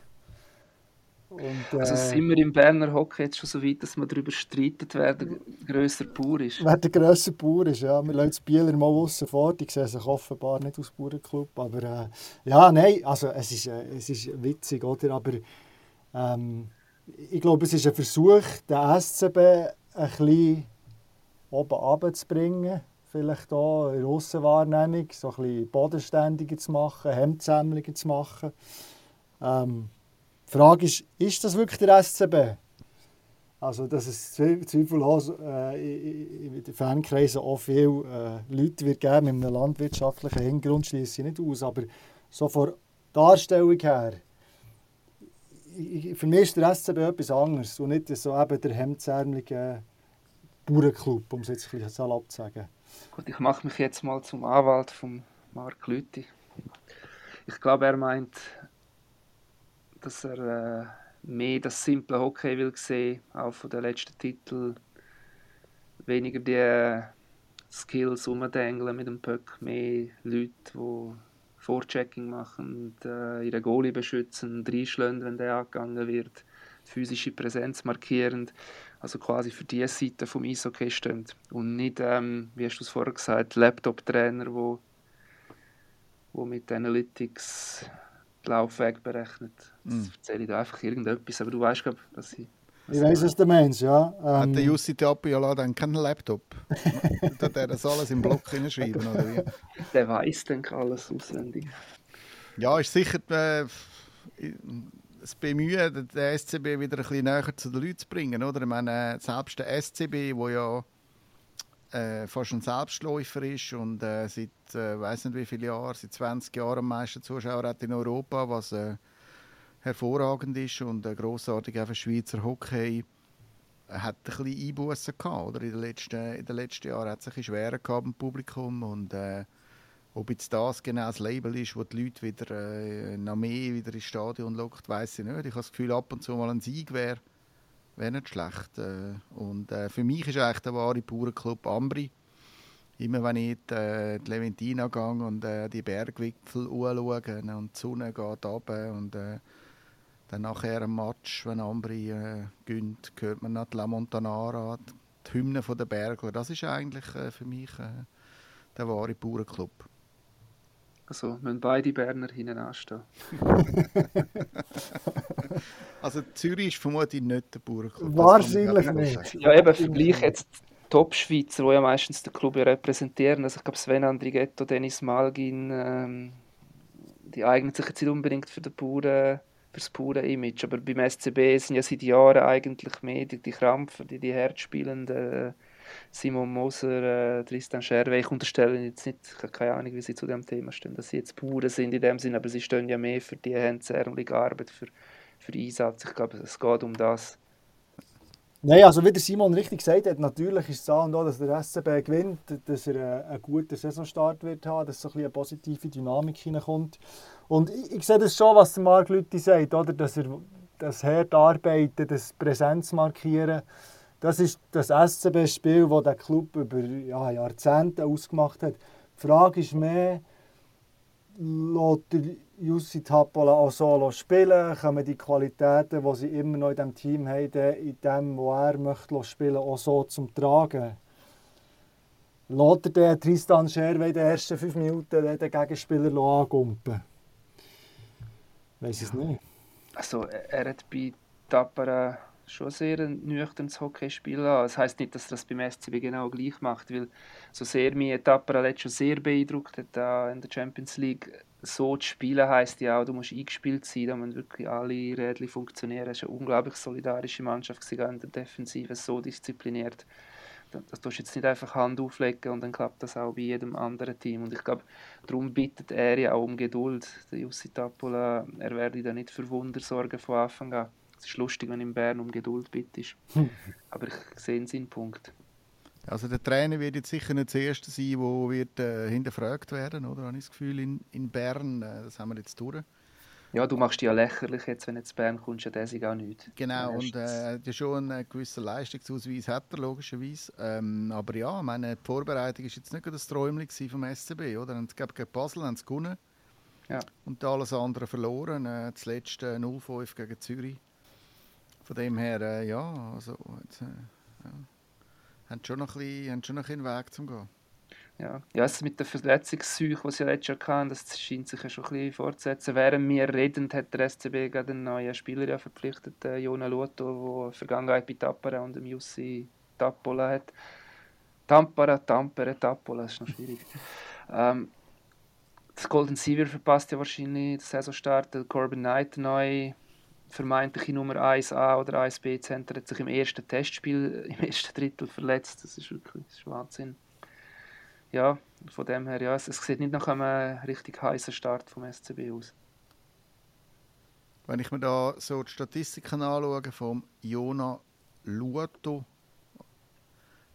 Und, äh, also sind wir im Berner Hockey jetzt schon so weit, dass man darüber streitet, wer der grösser Bauer ist? Wer der grösser Bauer ist, ja. Wir lassen die Bieler mal außen vor, die sehen sich offenbar nicht aus Bauernclub. Aber äh, ja, nein, also es ist, äh, es ist witzig, oder? Aber ähm, ich glaube, es ist ein Versuch, den SCB ein bisschen oben runterzubringen. Vielleicht auch in Russenwahrnehmung, so ein bisschen bodenständiger zu machen, Hemdsammlungen zu machen. Ähm, die Frage ist, ist das wirklich der SCB? Also, dass es zweifellos äh, in den Fankreisen auch viele äh, Leute wird geben mit einem landwirtschaftlichen Hintergrund, schließe ich nicht aus. Aber so von Darstellung her, für mich ist der SCB etwas anderes und nicht so eben der hemdsärmelige Bauernclub, um es jetzt ein bisschen salopp zu sagen. Gut, ich mache mich jetzt mal zum Anwalt von Mark Lüthi. Ich glaube, er meint dass er äh, mehr das simple Hockey will sehen, auch von den letzten Titeln. Weniger die äh, Skills umdengeln mit dem Puck, mehr Leute, die Vorchecking machen und äh, ihre Goalie beschützen, reinschlagen, wenn der angegangen wird, physische Präsenz markierend, also quasi für die Seite vom Eishockey stehen und nicht, ähm, wie hast du es vorher gesagt, Laptop-Trainer, wo, wo mit Analytics Laufweg berechnet. Das mm. erzähle ich da einfach irgendetwas, aber du weißt, glaube dass ich. Ich weiß, was du meinst, ja. Ähm, Hat der Jussi Tapiola dann keinen Laptop? Tut er das alles im Block hinschreiben, oder wie? Der weiß dann alles auswendig. Ja, ist sicher äh, das Bemühen, den SCB wieder ein bisschen näher zu den Leuten zu bringen, oder? Ich meine, selbst der SCB, wo ja äh, fast ein Selbstläufer ist und äh, seit äh, weiß nicht wie viele Jahren, seit 20 Jahren am meisten Zuschauer hat in Europa, was äh, hervorragend ist und äh, grossartig für Schweizer Hockey hat ein bisschen Einbußen gehabt, oder? In den letzten, in den letzten Jahren hat es ein bisschen schwerer gehabt im Publikum und äh, ob jetzt das genau das Label ist, wo die Leute wieder äh, noch mehr wieder ins Stadion lockt, weiß ich nicht. Ich habe das Gefühl, ab und zu mal ein Sieg wäre wäre nicht schlecht. Äh, und äh, für mich ist eigentlich der wahre Bauernclub Ambri. Immer wenn ich die, äh, die Leventina gehe und die Bergwipfel anschaue und die Sonne geht runter und dann nachher am Match, wenn Ambri äh, gönnt, hört man noch die La Montanara, die Hymne der Bergler. Das ist eigentlich für mich der wahre Bauernclub. Also müssen beide Berner hinten anstehen. Also Zürich ist vermutlich nicht der Bauernklub. Wahrscheinlich nicht. Ja, eben, Vergleich jetzt Top-Schweizer, die ja meistens den Club repräsentieren. Also ich glaube, Sven Andrighetto, Dennis Malgin, ähm, die eignen sich jetzt nicht unbedingt für, den Bauern, für das pure Image. Aber beim SCB sind ja seit Jahren eigentlich mehr die, die Krampfer, die, die Herzspielenden. Simon Moser, äh, Tristan Scherwe. Ich unterstelle jetzt nicht, ich habe keine Ahnung, wie sie zu dem Thema stehen, dass sie jetzt Bauern sind in dem Sinn, aber sie stehen ja mehr für die hemdsärmelige Arbeit, für, für Einsatz. Ich glaube, es geht um das. Nein, also wie der Simon richtig gesagt hat, natürlich ist es auch, dass der SCB gewinnt, dass er einen guten Saisonstart wird haben, dass so ein eine positive Dynamik hineinkommt. Und ich, ich, sehe das schon, was der Marc Lüthi sagt, oder? dass er das hart arbeiten, das Präsenz markieren, das ist das SCB-Spiel, das der Club über ja, Jahrzehnte ausgemacht hat. Die Frage ist mehr, lässt Jussi Tappola auch solo spielen? Kommen die Qualitäten, die sie immer noch in diesem Team haben, in dem, wo er möchte spielen, auch so zum Tragen? Lässt er den Tristan Scherwe in den ersten fünf Minuten den Gegenspieler angumpen? Ich weiß es nicht. Also, er hat bei Tappara schon sehr ein nüchternes Hockeyspiel an. Das heisst nicht, dass er das beim SCB genau gleich macht, weil so sehr mich Tapara schon sehr beeindruckt hat in der Champions League. So zu spielen heisst ja auch, du musst eingespielt sein, da müssen wirklich alle Rädchen funktionieren. Es war eine unglaublich solidarische Mannschaft in der Defensive, so diszipliniert. Das tust jetzt nicht einfach Hand auflegen und dann klappt das auch bei jedem anderen Team. Und ich glaube, darum bittet er ja auch um Geduld. Der Jussi Tapola, er werde da nicht für Wunder sorgen von Anfang an. Es ist lustig, wenn in Bern um Geduld bittest. Aber ich sehe seinen Punkt. Also der Trainer wird jetzt sicher nicht der Erste sein, der wird, äh, hinterfragt werden, oder? Habe ich das Gefühl, in, in Bern, äh, das haben wir jetzt durch. Ja, du machst dich ja lächerlich jetzt, wenn du zu Bern kommst, ja das auch nicht. Genau, und äh, der schon einen gewissen Leistungsausweis hat er logischerweise. Ähm, aber ja, meine, die Vorbereitung war jetzt nicht das Träumchen vom SCB, oder? Und gegen Basel haben sie gewonnen. Ja. Und alles andere verloren. Äh, das letzte 0-5 gegen Zürich. Von dem her, äh, ja, also jetzt, äh, ja, haben schon noch ein bisschen, haben schon noch einen Weg zum gehen. Ja, ja es mit der Verletzungsseuche, die sie letztes Jahr hatten, das scheint sich ja schon ein bisschen fortzusetzen. Während wir reden, hat der SCB gerade einen neuen Spieler ja verpflichtet, äh, Jona Luto, der Vergangenheit bei Tappara und dem Jussi Tappola hat. Tampara, Tampere, Tappola, das ist noch schwierig. ähm, das Golden Siever verpasst ja wahrscheinlich den Saisonstart. Corbin Knight neu vermeintliche Nummer 1a oder 1b-Center hat sich im ersten Testspiel im ersten Drittel verletzt. Das ist wirklich das ist Wahnsinn. Ja, von dem her, ja, es, es sieht nicht nach einem richtig heißen Start vom SCB aus. Wenn ich mir da so die Statistiken anschaue vom Jona Luoto,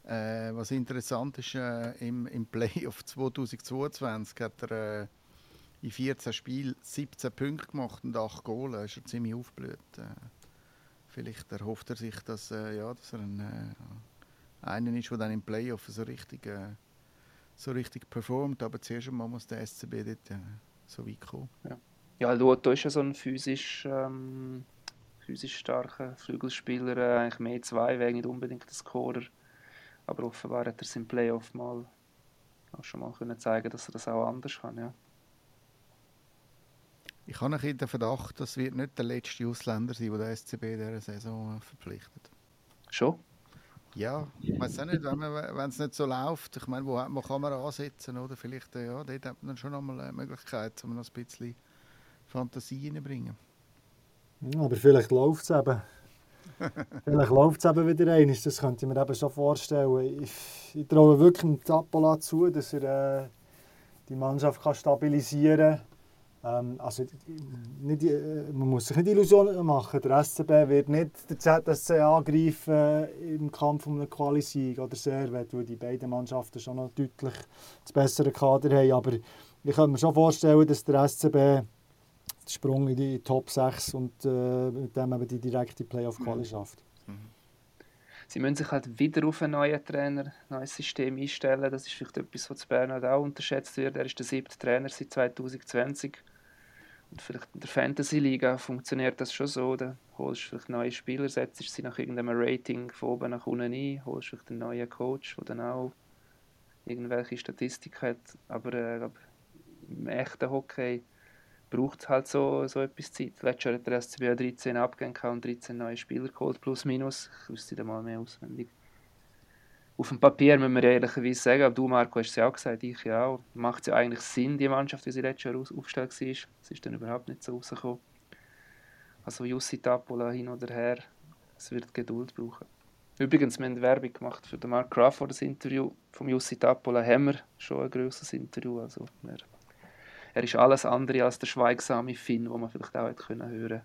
äh, was interessant ist, äh, im, im Playoff 2022 hat er äh, in 14 Spielen 17 Punkte gemacht und 8 Goal. Ist er ziemlich aufgeblüht. Äh, vielleicht erhofft er sich, dass, äh, ja, dass er ein, äh, einer ist, der dann im Playoff so richtig, äh, so richtig performt. Aber zuerst einmal muss der SCB dort äh, so weit kommen. Ja, ja Luto ist ja so ein physisch, ähm, physisch starker Flügelspieler. Äh, eigentlich mehr zwei, wäre nicht unbedingt der Scorer. Aber offenbar hat er es im Playoff mal auch schon mal können zeigen, dass er das auch anders kann. Ja. Ich habe ein den Verdacht, das wird nicht der letzte Ausländer sein, der der SCB dieser Saison verpflichtet. Schon? Ja, ich weiß auch nicht, wenn es nicht so läuft. Ich meine, wo, kann man ansetzen? Oder vielleicht, äh, ja, dort hat man schon nochmal eine Möglichkeit, um noch ein bisschen Fantasie reinzubringen. Ja, aber vielleicht läuft es eben. vielleicht läuft es eben wieder ein. Das könnte ich mir eben schon vorstellen. Ich, ich traue wirklich dem Tapola zu, dass er äh, die Mannschaft kann stabilisieren kann also, nicht, äh, man muss sich nicht Illusionen machen. Der SCB wird nicht den ZSC angreifen im Kampf um eine Quali-Sieg oder Servet, weil die beiden Mannschaften schon noch deutlich das bessere Kader haben. Aber ich kann mir schon vorstellen, dass der SCB den Sprung in die Top 6 und äh, mit dem eben die direkte Playoff-Quali mhm. schafft. Mhm. Sie müssen sich halt wieder auf einen neuen Trainer, ein neues System einstellen. Das ist vielleicht etwas, was zu Bern auch unterschätzt wird. Er ist der siebte Trainer seit 2020 vielleicht in der Fantasy-Liga funktioniert das schon so. Da holst du vielleicht neue Spieler, setzt sie nach irgendeinem Rating von oben nach unten ein, holst vielleicht einen neuen Coach, der dann auch irgendwelche Statistik hat. Aber äh, im echten Hockey braucht halt so, so etwas Zeit. Letztes Jahr hat der SCB 13 Abgänge und 13 neue Spieler geholt, plus minus. Ich wüsste da mal mehr auswendig. Auf dem Papier müssen wir ehrlicherweise sagen, aber du, Marco, hast es ja auch gesagt, ich ja auch, macht es ja eigentlich Sinn, die Mannschaft, wie sie letztes Jahr aufgestellt war. Es ist dann überhaupt nicht so rausgekommen. Also Jussi Tapola hin oder her, es wird Geduld brauchen. Übrigens, wir haben Werbung gemacht für den Mark Crawford, das Interview vom Jussi Tapola haben wir schon ein grosses Interview. Also er, er ist alles andere als der schweigsame Finn, den man vielleicht auch hätte können hören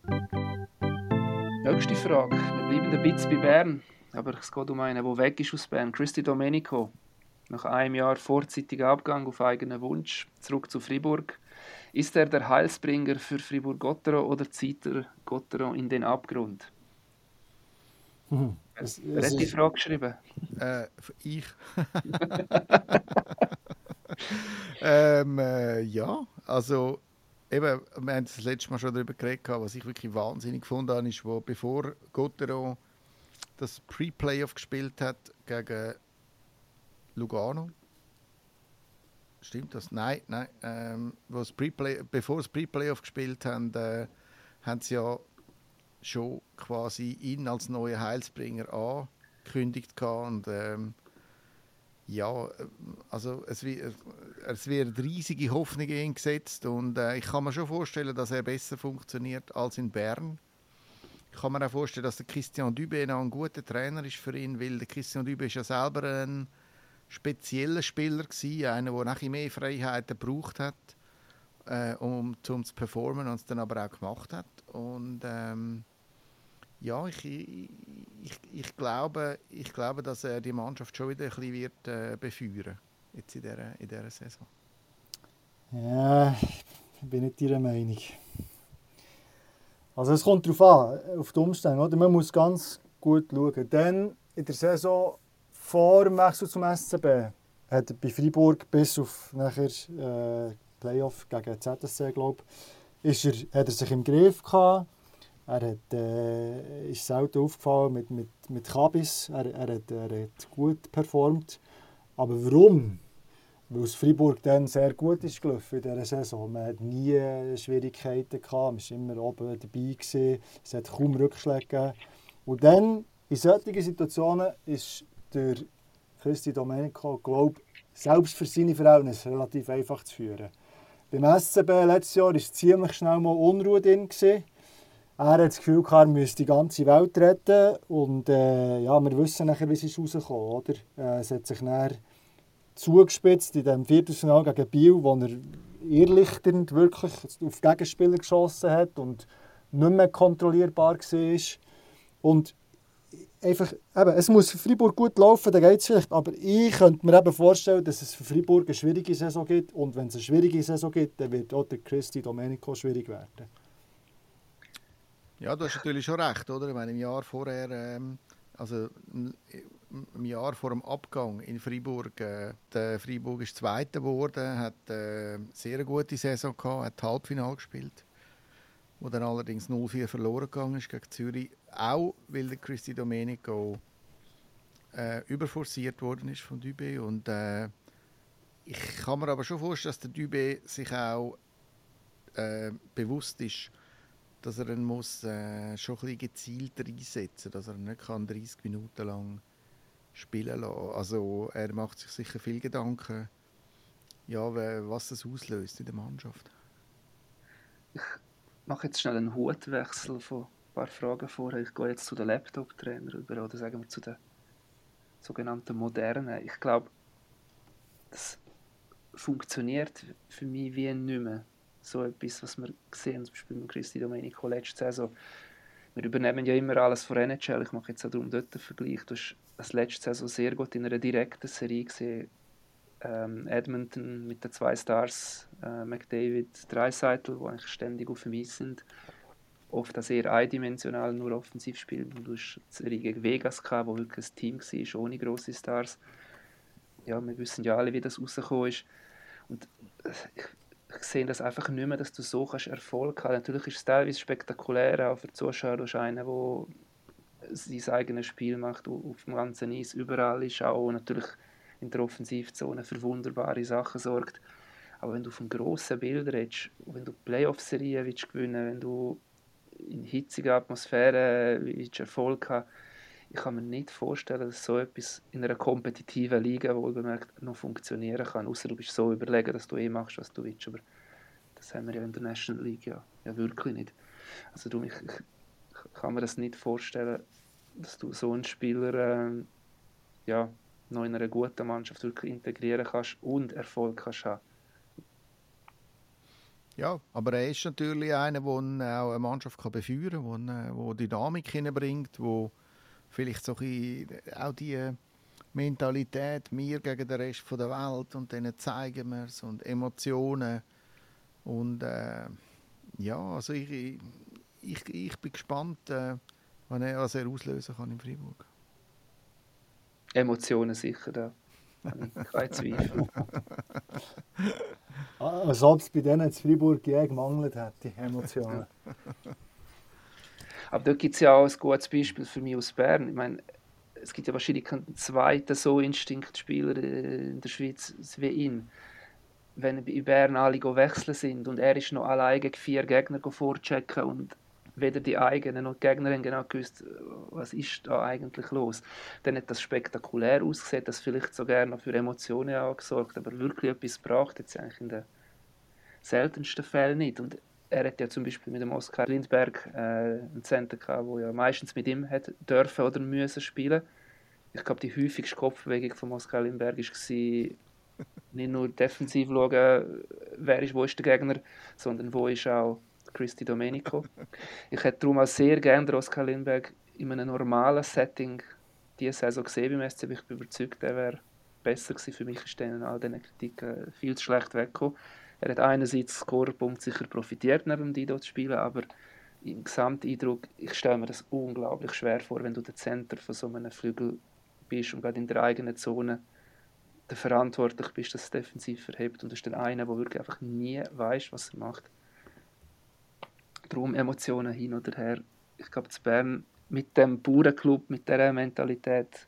Nächste Frage. Wir bleiben ein bisschen bei Bern, aber es geht um einen, der weg ist aus Bern. Christy Domenico. Nach einem Jahr vorzeitiger Abgang auf eigenen Wunsch zurück zu Fribourg. Ist er der Heilsbringer für Fribourg-Gottero oder zieht er Gottero in den Abgrund? Mhm. Wer hat die Frage geschrieben? Äh, ich. ähm, äh, ja, also eben, wir haben das letzte Mal schon darüber geredet, was ich wirklich wahnsinnig gefunden habe, ist, wo bevor Gottero das Pre-Playoff gespielt hat gegen Lugano. Stimmt das? Nein, nein. Ähm, Pre bevor sie Pre-Playoff gespielt haben, äh, haben sie ja schon quasi ihn als neuen Heilsbringer angekündigt und ähm, ja, also es, es wird riesige Hoffnung in ihn gesetzt und äh, ich kann mir schon vorstellen, dass er besser funktioniert als in Bern. Ich kann mir auch vorstellen, dass der Christian Dübe ein guter Trainer ist für ihn, weil der Christian Dübe ist ja selber ein spezieller Spieler gewesen, einer, der nachher mehr Freiheiten gebraucht hat, äh, um, um zu performen und es dann aber auch gemacht hat. Und ähm, ja, ich, ich, ich, glaube, ich glaube, dass er die Mannschaft schon wieder ein bisschen wird, äh, befeuern jetzt in dieser, in dieser Saison. Ja, ich bin nicht Ihrer Meinung. Also es kommt darauf an, auf die Umstände. Oder? Man muss ganz gut schauen. Dann in der Saison vor dem Wechsel zum SCB hat er bei Freiburg bis auf nachher äh, Playoff gegen ZSC, glaube ich, hat er sich im Griff gehabt er hat, äh, ist selten aufgefallen mit, mit, mit Kabis. Er, er, hat, er hat gut performt. Aber warum? Weil es Freiburg dann sehr gut ist gelaufen in dieser Saison. Man hat nie Schwierigkeiten gehabt, man war immer oben dabei. Gewesen. Es hat kaum Rückschläge. Und dann, in solchen Situationen, ist der Christi Domenico, glaube selbst für seine Verhältnisse relativ einfach zu führen. Beim SCB letztes Jahr war ziemlich schnell mal Unruhe drin. Gewesen. Er hat das Gefühl, er müsse die ganze Welt retten. Und äh, ja, wir wissen nachher, wie es ist rausgekommen oder? Äh, es hat sich nachher zugespitzt in dem Viertelfinale gegen Biel, wo er irrlichternd wirklich auf Gegenspieler geschossen hat und nicht mehr kontrollierbar war. Und einfach, eben, es muss für Freiburg gut laufen, dann geht es vielleicht. Aber ich könnte mir eben vorstellen, dass es für Freiburg eine schwierige Saison gibt. Und wenn es eine schwierige Saison gibt, dann wird auch der Christi Domenico schwierig werden. Ja, du hast natürlich schon recht, oder? Ich meine, im Jahr vorher, ähm, also im Jahr vor dem Abgang in Freiburg, äh, der Freiburg ist Zweiter geworden, hat äh, sehr gute Saison gehabt, hat Halbfinale gespielt, wo dann allerdings 0-4 verloren gegangen ist gegen Zürich, auch weil der Christi Domenico äh, überforciert worden ist von Dübe und äh, ich kann mir aber schon vorstellen, dass der Dübe sich auch äh, bewusst ist, dass er ihn muss, äh, schon ein bisschen gezielter einsetzen dass er nicht kann 30 Minuten lang spielen lassen Also er macht sich sicher viel Gedanken, ja, was das auslöst in der Mannschaft. Ich mache jetzt schnell einen Hutwechsel von ein paar Fragen vorher. Ich gehe jetzt zu den Laptop-Trainer über, oder sagen wir zu den sogenannten modernen. Ich glaube, das funktioniert für mich wie nicht mehr so etwas, was wir sehen, zum Beispiel mit Christi Domenico letzte Saison. Wir übernehmen ja immer alles von NHL. Ich mache jetzt auch darum dort einen Vergleich. Du hast das letzte Saison sehr gut in einer direkten Serie gesehen. Ähm, Edmonton mit den zwei Stars, äh, McDavid, Dreiseitel, die eigentlich ständig auf dem Eis sind. Oft auch sehr eindimensional, nur offensiv spielen. Du hast eine Serie gegen Vegas gehabt, wo wirklich ein Team war, ohne große Stars. Ja, wir wissen ja alle, wie das rausgekommen ist. Und äh, ich sehe das einfach nicht mehr, dass du so kannst Erfolg haben Natürlich ist es teilweise spektakulär, auch für die Zuschauer. Du einer, der sein eigenes Spiel macht, auf dem ganzen Eis überall ist, auch natürlich in der Offensivzone für wunderbare Sachen sorgt. Aber wenn du vom grossen Bild redest, wenn du Playoff-Serien willst gewinnen wenn du in hitziger Atmosphäre Erfolg haben ich kann mir nicht vorstellen, dass so etwas in einer kompetitiven Liga wohlbemerkt noch funktionieren kann, außer du bist so überlegen, dass du eh machst, was du willst. Aber das haben wir ja in der National League ja, ja wirklich nicht. Also du, ich, ich kann mir das nicht vorstellen, dass du so einen Spieler äh, ja, noch in einer guten Mannschaft wirklich integrieren kannst und Erfolg kannst haben. Ja, aber er ist natürlich einer, der auch eine Mannschaft kann befeuern kann, der Dynamik hineinbringt, der vielleicht so auch die Mentalität, wir gegen den Rest der Welt und denen zeigen wir es und Emotionen und äh, ja, also ich, ich, ich bin gespannt, äh, was er auslösen kann in Freiburg. Emotionen sicher, da kein Zweifel. Als ob es bei denen in Freiburg je gemangelt hätte, Emotionen. Aber dort gibt es ja auch ein gutes Beispiel für mich aus Bern. Ich meine, es gibt ja wahrscheinlich keinen zweiten so Instinktspieler in der Schweiz wie ihn. Wenn bei Bern alle wechseln sind und er ist noch alleine vier Gegner vorchecken und weder die eigenen noch die Gegner haben genau gewusst, was ist da eigentlich los. Dann hat das spektakulär ausgesehen, das vielleicht sogar noch für Emotionen angesorgt, aber wirklich etwas braucht jetzt eigentlich in den seltensten Fällen nicht. Und er hat ja zum Beispiel mit dem Oskar Lindberg äh, einen Center gehabt, wo ja meistens mit ihm hat dürfen oder müssen spielen. Ich glaube, die häufigste Kopfbewegung von Oskar Lindberg war nicht nur defensiv schauen, wer ist, wo ist der Gegner, sondern wo ist auch Christy Domenico. Ich hätte darum auch sehr gerne Oskar Lindberg in einem normalen Setting diese Saison gesehen beim SCB. Ich bin überzeugt, er wäre besser gewesen. Für mich ist dann all diesen Kritiken viel zu schlecht weggekommen. Er hat einerseits Scorerpunkt sicher profitiert, neben Dido zu spielen, aber im Gesamteindruck, ich stelle mir das unglaublich schwer vor, wenn du der Center von so einem Flügel bist und gerade in der eigenen Zone der verantwortlich bist, dass es defensiv verhebt und du bist dann einer, der wirklich einfach nie weiß, was er macht. Darum Emotionen hin oder her. Ich glaube, zu Bern mit dem Bauernclub, mit dieser Mentalität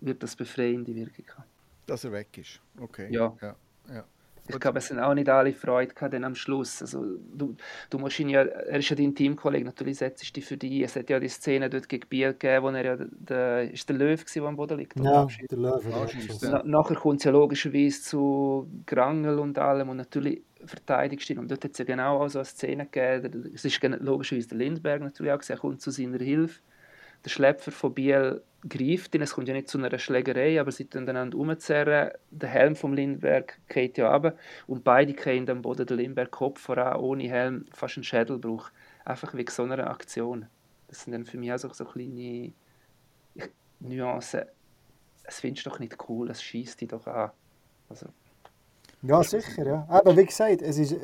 wird das befreiende Wirkung haben. Dass er weg ist, okay. Ja. ja. ja. Ich glaube, es sind auch nicht alle Freude gehabt dann am Schluss. Also, du, du musst ihn ja, er ist ja dein Teamkollege, natürlich setzt du dich für dich. Es hat ja die Szene dort gegen Biel gegeben, wo er ja, der, ist der Löw der am Boden liegt? Ja, der Löw. Ja. Nachher kommt es ja logischerweise zu Grangel und allem und natürlich verteidigst ihn. Und dort hat es ja genau auch so eine Szene gegeben, es ist logischerweise der Lindberg natürlich auch gesehen, er kommt zu seiner Hilfe. Der Schlepfer von Biel greift ihn. Es kommt ja nicht zu einer Schlägerei, aber sie dann dann umzerren. Der Helm vom Lindberg geht ja ab und beide kriegen am Boden der Lindberg Kopf voran, ohne Helm, fast einen Schädelbruch. Einfach wegen so einer Aktion. Das sind dann für mich auch so, so kleine Nuancen. Es findest du doch nicht cool, es schießt dich doch an. Also, ja, sicher, ja. Aber wie gesagt, es ist, äh,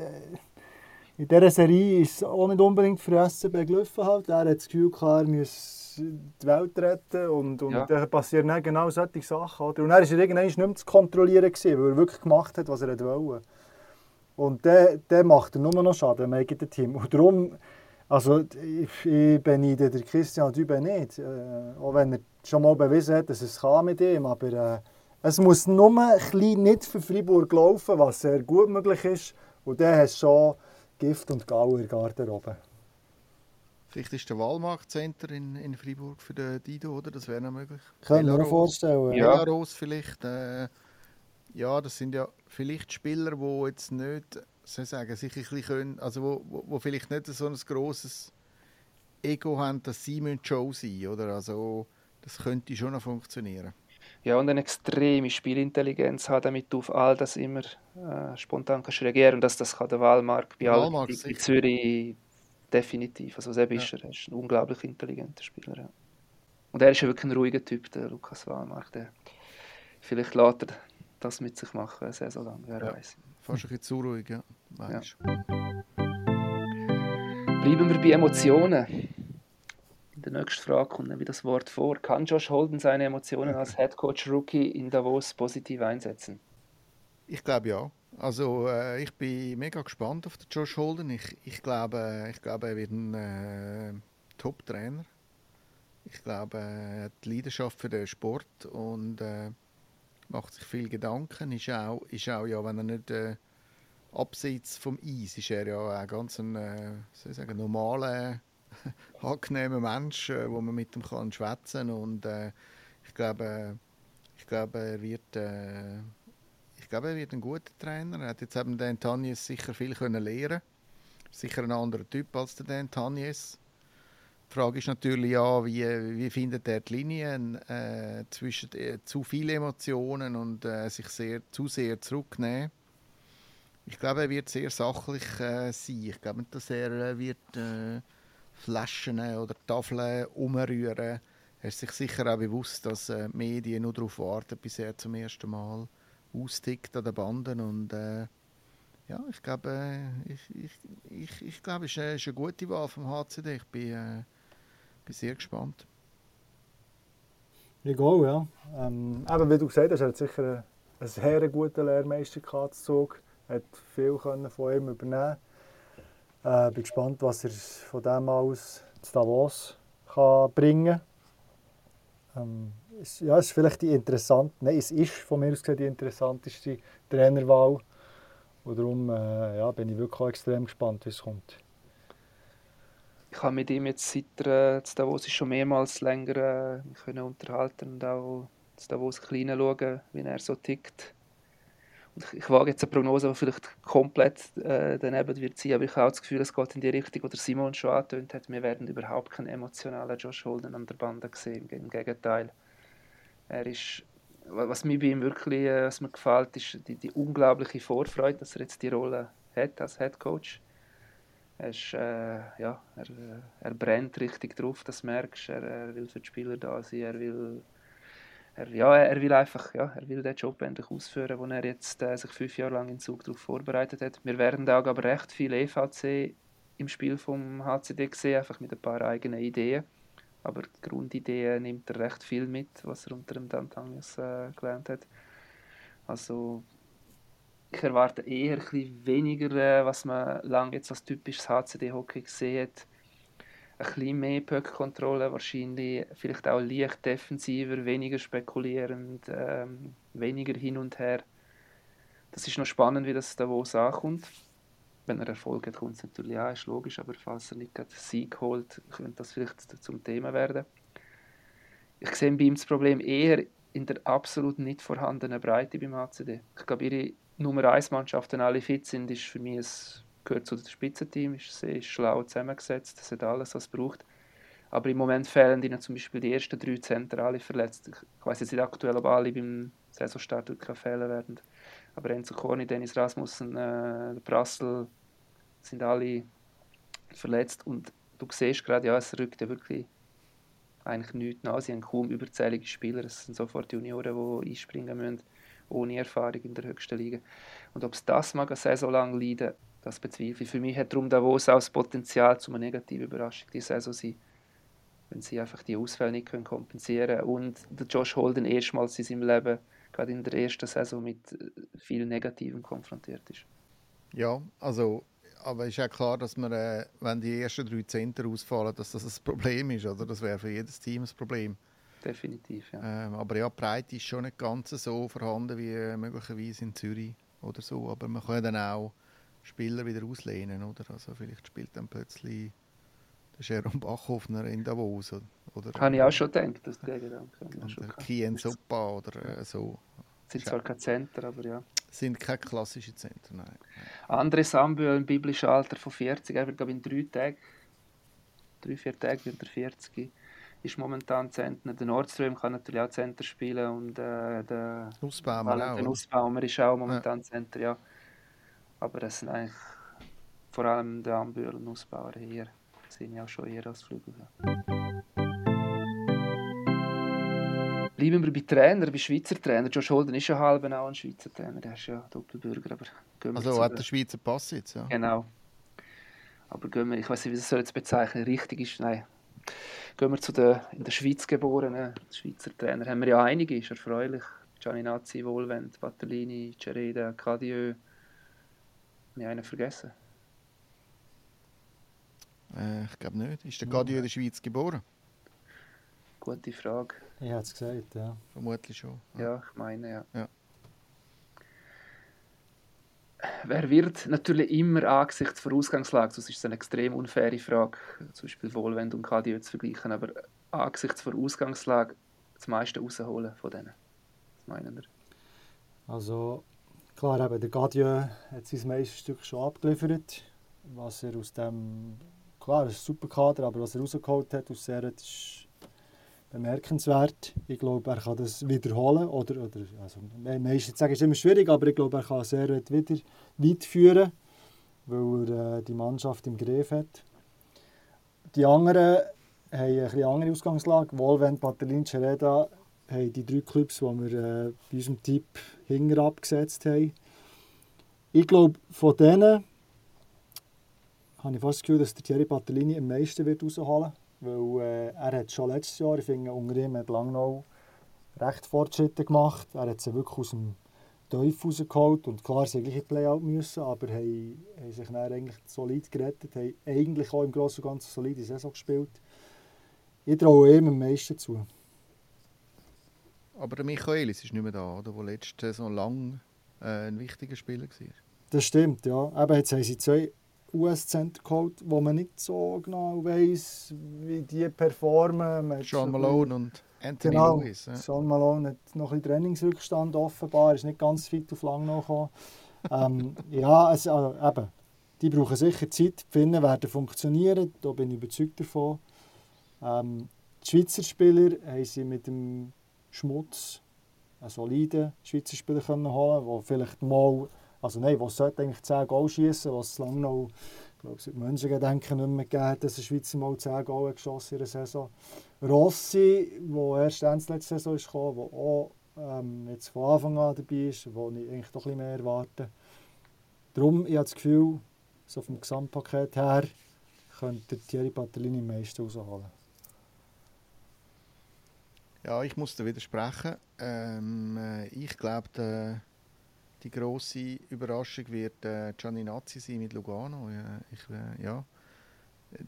in dieser Serie ist es auch nicht unbedingt für SCB gelaufen. Halt. Er hat das Gefühl, er muss die Welt retten und, und ja. dann passieren dann genau solche Sachen. Oder? Und er war irgendwann nicht mehr zu kontrollieren, gewesen, weil er wirklich gemacht hat, was er wollte. Und der, der macht er nur noch Schaden im eigenen Team. Und darum, also ich, ich beneide den Christian Dübe nicht, äh, auch wenn er schon mal bewiesen hat, dass es kann mit ihm, aber äh, es muss nur ein bisschen nicht für Freiburg laufen, was sehr gut möglich ist. Und der hat schon Gift und Gau in der Garderobe. Vielleicht ist der Walmarkt-Center in, in Freiburg für den Dido, oder? Das wäre noch möglich. Können wir mir vorstellen. Ja, Belarus vielleicht. Äh, ja, das sind ja vielleicht Spieler, die jetzt nicht, soll ich sagen, sich ein bisschen können, also wo, wo, wo vielleicht nicht so ein grosses Ego haben, dass sie Show sein müssen, oder? Also das könnte schon noch funktionieren. Ja, und eine extreme Spielintelligenz hat, damit du auf all das immer äh, spontan kannst reagieren. Das, das kann der Walmark bei, Walmark, in Zürich definitiv. Also selbst ist er, er ist ein unglaublich intelligenter Spieler. Ja. Und er ist ja wirklich ein ruhiger Typ, der Lukas Walmark. Der, vielleicht lässt er das mit sich machen, eine Saison lang, wer ja. weiß. Fast ein bisschen zu ruhig, ja. ja. Bleiben wir bei Emotionen. Der nächsten Frage kommt wieder das Wort vor. Kann Josh Holden seine Emotionen als Head Coach Rookie in Davos positiv einsetzen? Ich glaube ja. Also äh, ich bin mega gespannt auf den Josh Holden. Ich, ich, glaube, ich glaube, er wird ein äh, Top-Trainer. Ich glaube, er hat die Leidenschaft für den Sport und äh, macht sich viel Gedanken. Ist auch, ist auch ja, wenn er nicht äh, abseits vom Eis ist er ja ein ganz ein, äh, normaler, angenehmer Mensch, äh, wo man mit ihm kann schwätzen und äh, ich glaube, ich glaube, er wird, äh, ich glaube, er wird ein guter Trainer. Er hat jetzt eben den Tanies sicher viel können lernen. Sicher ein anderer Typ als der Dan Tanies. Die Frage ist natürlich ja, wie, wie findet er die Linien äh, zwischen äh, zu viele Emotionen und äh, sich sehr, zu sehr zurücknehmen. Ich glaube, er wird sehr sachlich äh, sein. Ich glaube dass er äh, wird äh, Flaschen oder Tafeln umrühren. Er ist sich sicher auch bewusst, dass äh, die Medien nur darauf warten, bis er zum ersten Mal austickt an den Banden und äh, ja, ich glaube, äh, ich, ich, ich, ich glaube, es ist, ist eine gute Wahl vom HCD. Ich bin, äh, bin sehr gespannt. Ich ja. Ähm, eben, wie du gesagt hast, er hat sicher einen, sehr guten Lehrmeisterkatzug. Er hat viel von ihm übernehmen. Äh, bin gespannt, was er von dem aus zu Davos kann bringen kann. Ähm, ja, es ist vielleicht die interessante, nein, es ist von mir aus gesehen die interessanteste Trainerwahl. Und darum äh, ja, bin ich wirklich extrem gespannt, wie es kommt. Ich habe mit ihm jetzt seit äh, Davos schon mehrmals länger äh, können unterhalten und auch zu Davos klein schauen, wie er so tickt. Ich, wage jetzt eine Prognose, die vielleicht komplett äh, daneben wird sein, aber ich habe auch das Gefühl, es geht in die Richtung, die Simon schon angetönt hat. Wir werden überhaupt keinen emotionalen Josh Holden an der Bande sehen. Im Gegenteil. Er ist was mir bei ihm wirklich äh, was mir gefällt, ist die, die unglaubliche Vorfreude, dass er jetzt die Rolle hat als Head Coach. Er, ist, äh, ja, er, er brennt richtig drauf, das merkst er, er will für die Spieler da sein, er will, er, ja, er will einfach ja, er will den Job endlich ausführen, den er jetzt äh, sich fünf Jahre lang in Zug darauf vorbereitet hat. Wir werden da aber recht viel EVC im Spiel vom HCD sehen, einfach mit ein paar eigenen Ideen aber die Grundidee nimmt er recht viel mit, was er unter dem Dantanges äh, gelernt hat. Also ich erwarte eher ein weniger, äh, was man lange jetzt als typisches HCD-Hockey gesehen hat. Ein bisschen mehr Puck-Kontrolle, wahrscheinlich vielleicht auch leicht defensiver, weniger spekulierend, ähm, weniger hin und her. Das ist noch spannend, wie das da wo ankommt wenn er Erfolg hat, kommt es natürlich auch, ist logisch, aber falls er nicht gerade Sieg holt, könnte das vielleicht zum Thema werden. Ich sehe bei ihm das Problem eher in der absolut nicht vorhandenen Breite beim HCD. Ich glaube, ihre Nummer 1 Mannschaft, wenn alle fit sind, ist für mich ein, gehört zu dem Spitzenteam, ist sehr schlau zusammengesetzt, das hat alles, was es braucht. Aber im Moment fehlen ihnen zum Beispiel die ersten drei Zentren alle verletzt. Ich weiß jetzt nicht aktuell, ob alle beim Saisonstart fehlen werden. Aber Enzo Corni, Dennis Rasmussen, äh, Brassel sind alle verletzt und du siehst gerade, ja, es rückt ja wirklich eigentlich nichts nach. Sie haben kaum überzählige Spieler, es sind sofort Junioren, die einspringen müssen, ohne Erfahrung in der höchsten Liga. Und ob es das mag eine Saison lang leiden, das bezweifle ich. Für mich hat darum Davos auch das Potenzial zu einer negativen Überraschung die Saison sein, wenn sie einfach die Ausfälle nicht können kompensieren können. Und der Josh Holden erstmals in seinem Leben gerade in der ersten Saison mit äh, vielen Negativen konfrontiert ist. Ja, also, aber ist ja klar, dass man, äh, wenn die ersten drei Center ausfallen, dass das ein Problem ist, oder? Das wäre für jedes Team ein Problem. Definitiv, ja. Ähm, aber ja, die Breite ist schon nicht ganz so vorhanden wie äh, möglicherweise in Zürich oder so. Aber man kann dann auch Spieler wieder auslehnen, oder? Also vielleicht spielt dann plötzlich der Jerome Bachhofner in Davos. Oder, Habe ich auch schon gedacht, dass der Gedanke. Oder Kien Sopa oder äh, so. Sind zwar keine Center, aber ja. Sind keine klassischen Center, nein. André Sambühl im biblischen Alter von 40, er wird glaube in drei Tagen, drei, vier Tagen wird er 40, ist momentan Zentner. Der Nordström kann natürlich auch Center spielen und äh, der Nussbaumer auch. Der Nussbaumer ist auch momentan ja. Center, ja. Aber das sind eigentlich vor allem der Ambühl und Nussbauer hier sehe ich auch schon eher als Flügel. Bleiben wir bei Trainer, bei Schweizer Trainer. Josh Holden ist ja halb auch ein Schweizer Trainer, der ist ja Doppelbürger. Aber also hat der Schweizer Pass jetzt, ja? Genau. Aber gehen wir, ich weiß nicht, wie das jetzt bezeichnen richtig ist, nein. Gehen wir zu den in der Schweiz geborenen Schweizer Trainer. Haben wir ja einige, ist erfreulich. Gianni Nazzi, Wohlwend, Battellini, Cereda, Cadieux. Habe ich einen vergessen? Äh, ich glaube nicht. Ist der Gadieu in der Schweiz geboren? Gute Frage. Ich habe es gesagt, ja. Vermutlich schon. Ja, ja ich meine, ja. ja. wer wird natürlich immer angesichts der Ausgangslage, das ist eine extrem unfaire Frage, zum Beispiel Wohlwend und KDÖ zu vergleichen, aber angesichts der Ausgangslage das meiste rausholen von denen. Was meinen wir? Also klar, eben, der Gadieu hat sein Meisterstück schon abgeliefert. Was er aus dem, klar, ist ein super Kader, aber was er rausgeholt hat aus Serret ist bemerkenswert. Ich glaube, er kann das wiederholen. Oder, oder, also, meistens sagen, es ist immer schwierig, aber ich glaube, er kann Serret wieder weit führen, weil er äh, die Mannschaft im Griff hat. Die anderen haben eine andere Ausgangslage. Wolven, Patelin, Cereda haben die drei Clubs, die wir äh, bei unserem Tipp hinter abgesetzt haben. Ich glaube, von denen habe ich fast das Gefühl, dass der Thierry Patellini am meisten wird rausholen wird. Weil äh, er hat schon letztes Jahr, ich finde, unter ihm hat Langnau recht Fortschritte gemacht. Er hat sie wirklich aus dem Teufel rausgeholt. Und klar, sie gleich Playout müssen, aber haben, haben sich dann eigentlich solid gerettet. Haben eigentlich auch im Großen und Ganzen solide Saison gespielt. Ich traue ihm am meisten zu. Aber der Michaelis ist nicht mehr da, oder? der letzte Saison lang äh, ein wichtiger Spieler war. Das stimmt, ja. Eben, jetzt haben sie zwei US-Center geholt, wo man nicht so genau weiß, wie die performen. Sean Malone und Anthony genau, Lewis. Ja. Sean Malone hat noch ein Trainingsrückstand offenbar, ist nicht ganz fit auf lang noch ähm, ja, es, also, eben, die brauchen sicher Zeit. Die Finnen werden funktionieren, da bin ich überzeugt davon. Ähm, die Schweizer Spieler haben sie mit dem Schmutz einen soliden Schweizer Spieler können holen der vielleicht mal, also nein, der sollte eigentlich 10 Goal schießen, was es lange noch, ich glaube, seit Menschengedenken nicht mehr gegeben dass ein Schweizer mal 10 Goal geschossen in der Saison. Rossi, der erst Ende letzte Saison ist gekommen, der auch ähm, jetzt von Anfang an dabei ist, wo ich eigentlich doch ein bisschen mehr erwarte. Darum, ich habe das Gefühl, so vom Gesamtpaket her, könnte Thierry Patellini am meisten rausholen. Ja, ich muss da widersprechen. Ähm, äh, ich glaube, die große Überraschung wird äh, Gianni Nazzi sein mit Lugano. Ja, ich, äh, ja.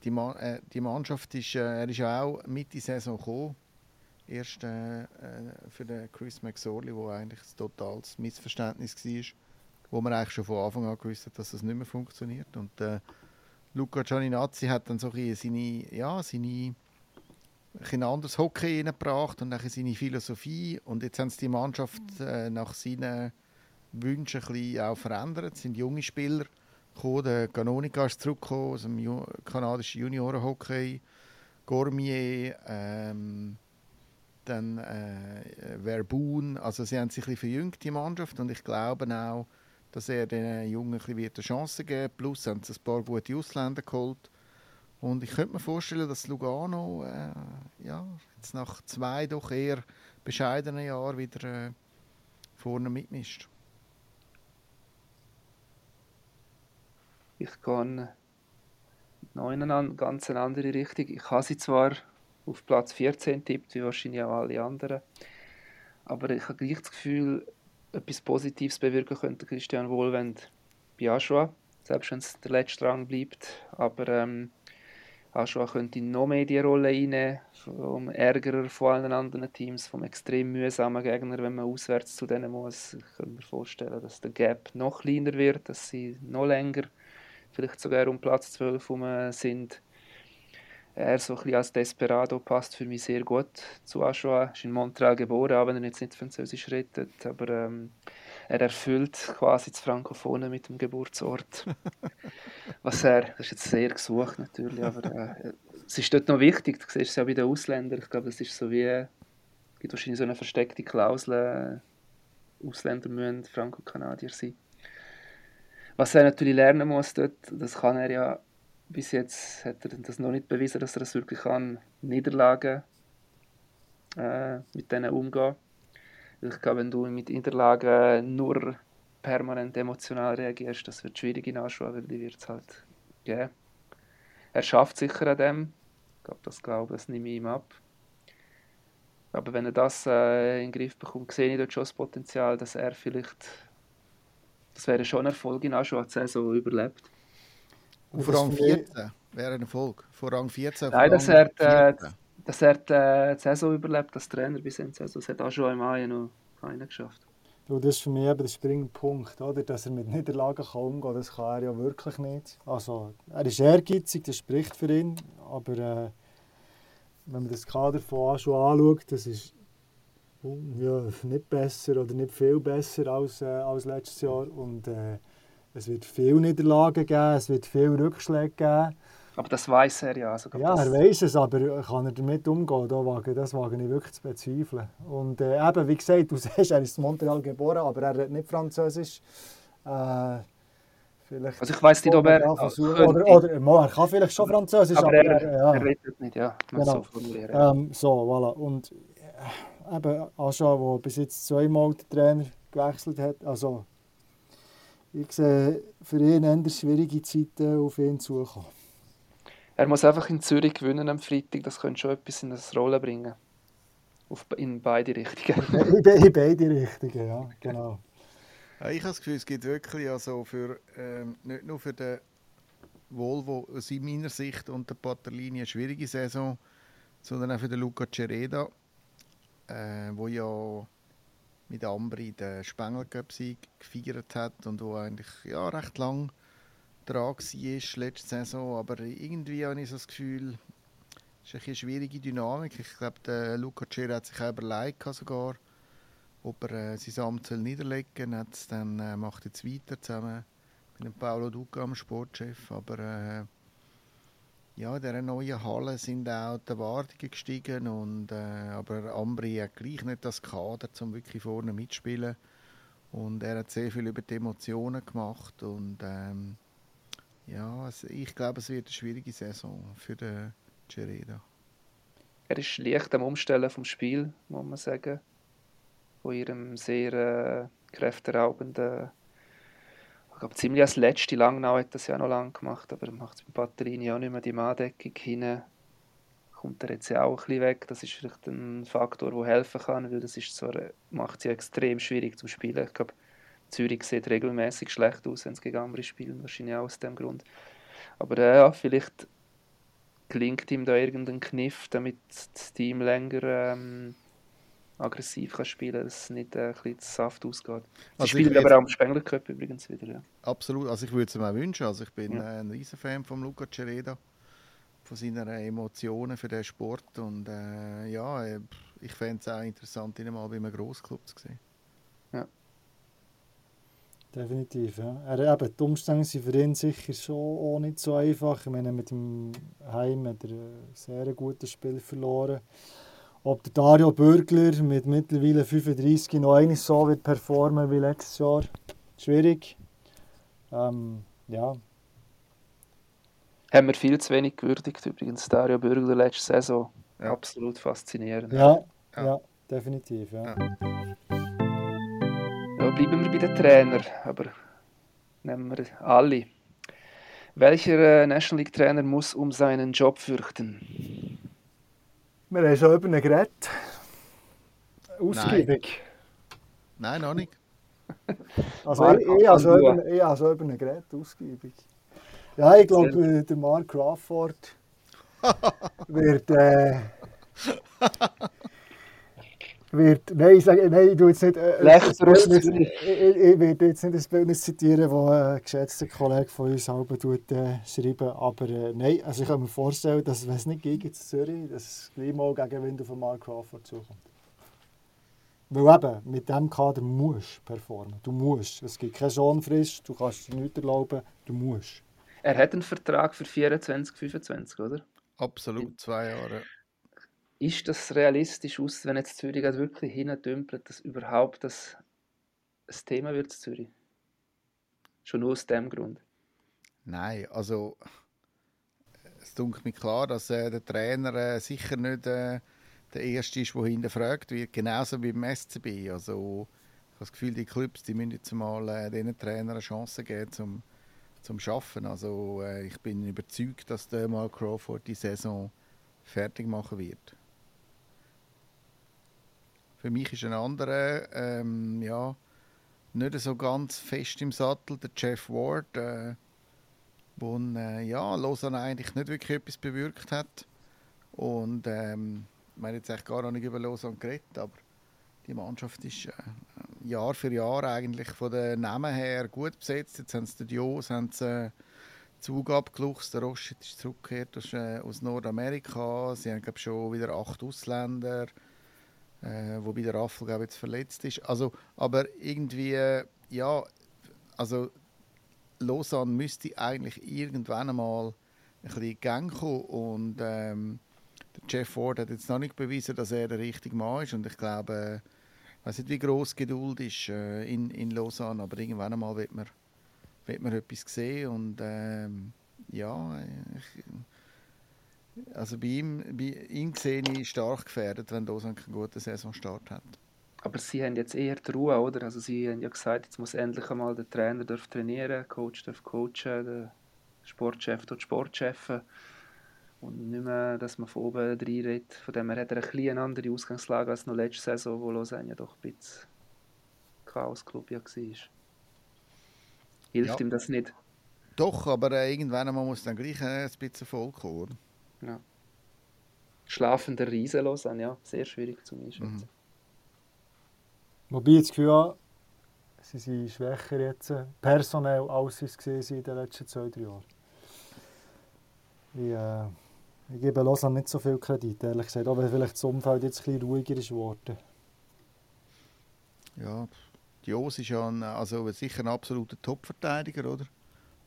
Die, Ma äh, die Mannschaft ist, äh, er ist auch Mitte Saison gekommen. Erst äh, äh, für den Chris McSorley, wo eigentlich ein totales Missverständnis war, wo man eigentlich schon von Anfang an gewusst hat, dass das nicht mehr funktioniert. Und äh, Luca Gianninazzi hat dann so ein seine, ja, seine ein anderes Hockey reingebracht und seine Philosophie. Und jetzt haben sie die Mannschaft äh, nach seinen Wünschen ein bisschen auch verändert. Es sind junge Spieler gekommen. Der Canonica ist zurückgekommen aus dem Ju kanadischen Juniorenhockey. Gormier, ähm, dann äh, Verboon. Also sie haben sich ein bisschen verjüngt, die Mannschaft. Und ich glaube auch, dass er den Jungen ein bisschen eine Chance geben wird. Plus haben sie ein paar gute Ausländer geholt und ich könnte mir vorstellen, dass Lugano äh, ja, jetzt nach zwei doch eher bescheidenen Jahren wieder äh, vorne mitmischt. Ich gehe noch in eine ganz andere Richtung. Ich habe sie zwar auf Platz 14 tippt, wie wahrscheinlich auch alle anderen, aber ich habe gleich das Gefühl, etwas Positives bewirken könnte Christian Wohlwend bei Aschua, selbst wenn es der letzte Rang bleibt. Aber ähm, Aschua könnte noch mehr die Rolle einnehmen, vom Ärgerer von allen anderen Teams, vom extrem mühsamen Gegner, wenn man auswärts zu denen muss. Ich könnte mir vorstellen, dass der Gap noch kleiner wird, dass sie noch länger, vielleicht sogar um Platz 12 herum sind. Er so ein bisschen als Desperado passt für mich sehr gut zu Aschua. Er ist in Montreal geboren, auch wenn er jetzt nicht Französisch redet, aber ähm, er erfüllt quasi das Frankophone mit dem Geburtsort. Was er, das ist jetzt sehr gesucht natürlich, aber äh, es ist dort noch wichtig, du siehst es ja bei den Ausländern, ich glaube, das ist so wie, es gibt wahrscheinlich so eine versteckte Klausel, äh, Ausländer müssen Franco-Kanadier sein. Was er natürlich lernen muss dort, das kann er ja, bis jetzt hat er das noch nicht bewiesen, dass er das wirklich kann, Niederlagen äh, mit denen umgehen ich glaube, wenn du mit Interlagen nur permanent emotional reagierst, das wird schwierig in Aschua, weil die wird es halt geben. Er schafft sicher an dem. Ich glaube, das glaube das nehme ich ihm ab. Aber wenn er das äh, in den Griff bekommt, sehe ich dort schon das Potenzial, dass er vielleicht, das wäre schon ein Erfolg in Aschua, die Saison überlebt. Auf Rang 14 wäre ein Erfolg. Vor Rang 14 Nein, dass er, äh, dass er äh, die Saison überlebt als Trainer bis in die Saison. Das hat auch schon im Mai noch keiner geschafft. Und das ist für mich eben der springende Punkt, oder? dass er mit Niederlagen kann umgehen. Das kann er ja wirklich nicht. Also, er ist ehrgeizig, das spricht für ihn. Aber äh, wenn man das Kader von schon anschaut, das ist ja, nicht besser oder nicht viel besser als, äh, als letztes Jahr. Und äh, es wird viele Niederlagen geben, es wird viele Rückschläge geben. Aber das weiß er ja. Also, ja, er weiß es, aber kann er damit umgehen? Da wage, das wage ich wirklich zu bezweifeln. Und äh, eben, wie gesagt, du siehst, er ist in Montreal geboren, aber er redet nicht Französisch. Äh, vielleicht also ich weiß nicht, ob er... Oder, oder, oder, er kann vielleicht schon Französisch, aber, aber er, ja. er redet nicht, ja. Genau. So, ähm, so, voilà. Und äh, eben, Ascha, der bis jetzt zweimal den Trainer gewechselt hat, also ich sehe für ihn eher schwierige Zeiten auf ihn zukommen. Er muss einfach in Zürich gewinnen am Freitag, das könnte schon etwas in das Rolle bringen. Auf, in beide Richtungen. in beide Richtungen, ja, genau. Ja, ich habe das Gefühl, es gibt wirklich also für, ähm, nicht nur für den Volvo aus meiner Sicht und der Patterlinie eine schwierige Saison, sondern auch für den Luca Cereda, äh, wo ja mit Ambri den Spengler Cup-Sieg gefeiert hat und wo eigentlich ja, recht lang dran war letzte Saison. Aber irgendwie habe ich so das Gefühl, es ist eine schwierige Dynamik. Ich glaube, der Luca Cera hat sich auch überlegt, sogar, ob er äh, sein Amt niederlegen soll. Dann äh, macht jetzt weiter zusammen mit dem Paolo Duca, dem Sportchef. Aber äh, ja, in dieser neuen Halle sind auch die Erwartungen gestiegen. Und, äh, aber Ambri hat gleich nicht das Kader, um wirklich vorne mitzuspielen. Und er hat sehr viel über die Emotionen gemacht. Und ähm, ja, also ich glaube, es wird eine schwierige Saison für den Cereda. Er ist leicht am Umstellen vom Spiel, muss man sagen. Von ihrem sehr äh, kräfteraubenden. Ich glaube, ziemlich als letzte Langnau hat das ja noch lang gemacht, aber er macht es mit Batterien auch nicht mehr die Manndeckung hin. Kommt er jetzt ja auch ein bisschen weg. Das ist vielleicht ein Faktor, der helfen kann, weil das ist zwar, macht sie extrem schwierig zum Spielen. Ich glaube, Zürich sieht regelmäßig schlecht aus, wenn es gegen andere spielen, wahrscheinlich auch aus dem Grund. Aber äh, ja, vielleicht gelingt ihm da irgendein Kniff, damit das Team länger ähm, aggressiv kann spielen kann, dass es nicht äh, ein bisschen Saft ausgeht. Sie also spielen aber auch im Spengler Cup übrigens wieder. Ja. Absolut, also ich würde es mir auch wünschen. Also ich bin ja. äh, ein riesen Fan von Luca Cereda, von seinen Emotionen für den Sport und äh, ja, äh, ich fände es auch interessant, ihn mal bei einem Grossclub zu sehen. Definitiv, ja. Er, eben, die Umstände sind für ihn sicher schon auch nicht so einfach. Ich meine, mit dem Heim hat er ein sehr gutes Spiel verloren. Ob der Dario Bürgler mit mittlerweile 35 noch einmal so wird performen wie letztes Jahr, schwierig. Ähm, ja. Haben wir viel zu wenig gewürdigt übrigens, Dario Bürgler letzte Saison. Ja. Absolut faszinierend. Ja, ja. ja definitiv. Ja. Ja, bleiben wir bei den Trainern, aber nehmen wir alle. Welcher äh, National League Trainer muss um seinen Job fürchten? Wir haben schon über ihn geredet. Ausgiebig. Nein, Nein noch nicht. Also ich, ich, habe schon über, ich habe schon über ihn geredet, ausgiebig. Ja, ich glaube, äh, der Mark Crawford wird... Äh, wird, nein, ich sage, nein, ich tue jetzt nicht, äh, Bildnis, ich, ich, ich werde jetzt nicht das Bildnis zitieren, das ein geschätzter Kollege von uns selber tut, äh, schreiben, aber äh, nein, also ich kann mir vorstellen, dass wenn es nicht gegen Zürich, dass es gleich mal gegen Wind auf Mark Crawford zukommt. Weil eben, mit diesem Kader musst du performen, du musst. Es gibt keine Schonfrist, du kannst dir nichts erlauben, du musst. Er hat einen Vertrag für 24, 25, oder? Absolut, zwei Jahre ist das realistisch aus, wenn jetzt Zürich wirklich hintümpelt, dass überhaupt das ein Thema wird Zürich? Schon nur aus dem Grund. Nein, also es dunkelt mir klar, dass äh, der Trainer äh, sicher nicht äh, der Erste ist, der hinterfragt wird, genauso wie beim SCB. Also ich habe das Gefühl, die Clubs die müssen jetzt mal äh, diesen Trainern eine Chance geben, zum, zum Arbeiten. Also äh, ich bin überzeugt, dass der mal Crawford die Saison fertig machen wird. Für mich ist ein anderer, ähm, ja, nicht so ganz fest im Sattel, der Jeff Ward, äh, wo äh, ja, Lausanne eigentlich nicht wirklich etwas bewirkt hat. Und ähm, ich habe jetzt gar nicht über Lausanne geredet, aber die Mannschaft ist äh, Jahr für Jahr eigentlich von den Namen her gut besetzt. Jetzt haben sie den Dios, haben sie äh, Zug abgeluchst, der Roschit ist zurückgekehrt aus, äh, aus Nordamerika. Sie haben glaube schon wieder acht Ausländer, äh, wobei der Raffel glaube jetzt verletzt ist. Also, aber irgendwie, äh, ja, also Lausanne müsste eigentlich irgendwann einmal ein bisschen Gang kommen und ähm, Jeff Ford hat jetzt noch nicht bewiesen, dass er der richtige Mann ist und ich glaube, ich weiß nicht, wie groß Geduld ist äh, in, in Lausanne, aber irgendwann einmal wird man, wird man etwas sehen und ähm, ja, ich, also bei ihm, bei ihm sehe ich stark gefährdet, wenn Lausanne keinen guten Saisonstart hat. Aber sie haben jetzt eher die Ruhe, oder? Also sie haben ja gesagt, jetzt muss endlich einmal der Trainer darf trainieren, der Coach darf coachen, der Sportchef dort Sportchefen. Und nicht mehr, dass man von oben reinredet. Von dem her hat er ein eine andere Ausgangslage als noch letzte Saison, wo Lausanne ja doch ein bisschen Chaos-Club ja war. Hilft ja. ihm das nicht? Doch, aber äh, irgendwann man muss dann gleich äh, ein bisschen voll kommen. Ja. Schlafender Riese Lausanne, ja, sehr schwierig zu einschätzen. Mhm. Wobei ich das Gefühl habe, sie sind schwächer jetzt personell, als sie es gesehen in den letzten zwei, drei Jahren. Ich, äh, ich gebe Lausanne nicht so viel Kredit, ehrlich gesagt, wenn vielleicht das Umfeld jetzt ein bisschen ruhiger ist geworden. Ja, Jos ist ja ein, also sicher ein absoluter Top-Verteidiger, oder?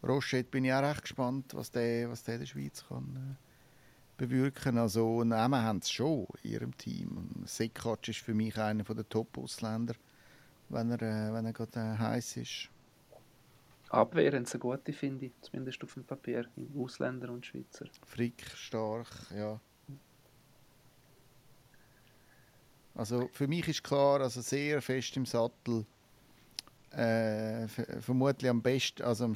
Rochette bin ich auch recht gespannt, was der, was der in der Schweiz kann äh, bewirken. Also Namen haben sie schon in ihrem Team. Sekac ist für mich einer der Top-Ausländer, wenn er, äh, wenn er gerade äh, heiß ist. Abwehr haben sie eine gute, finde ich, zumindest auf dem Papier, Ausländer und Schweizer. Frick, stark, ja. Also für mich ist klar, also sehr fest im Sattel, äh, vermutlich am besten, also am,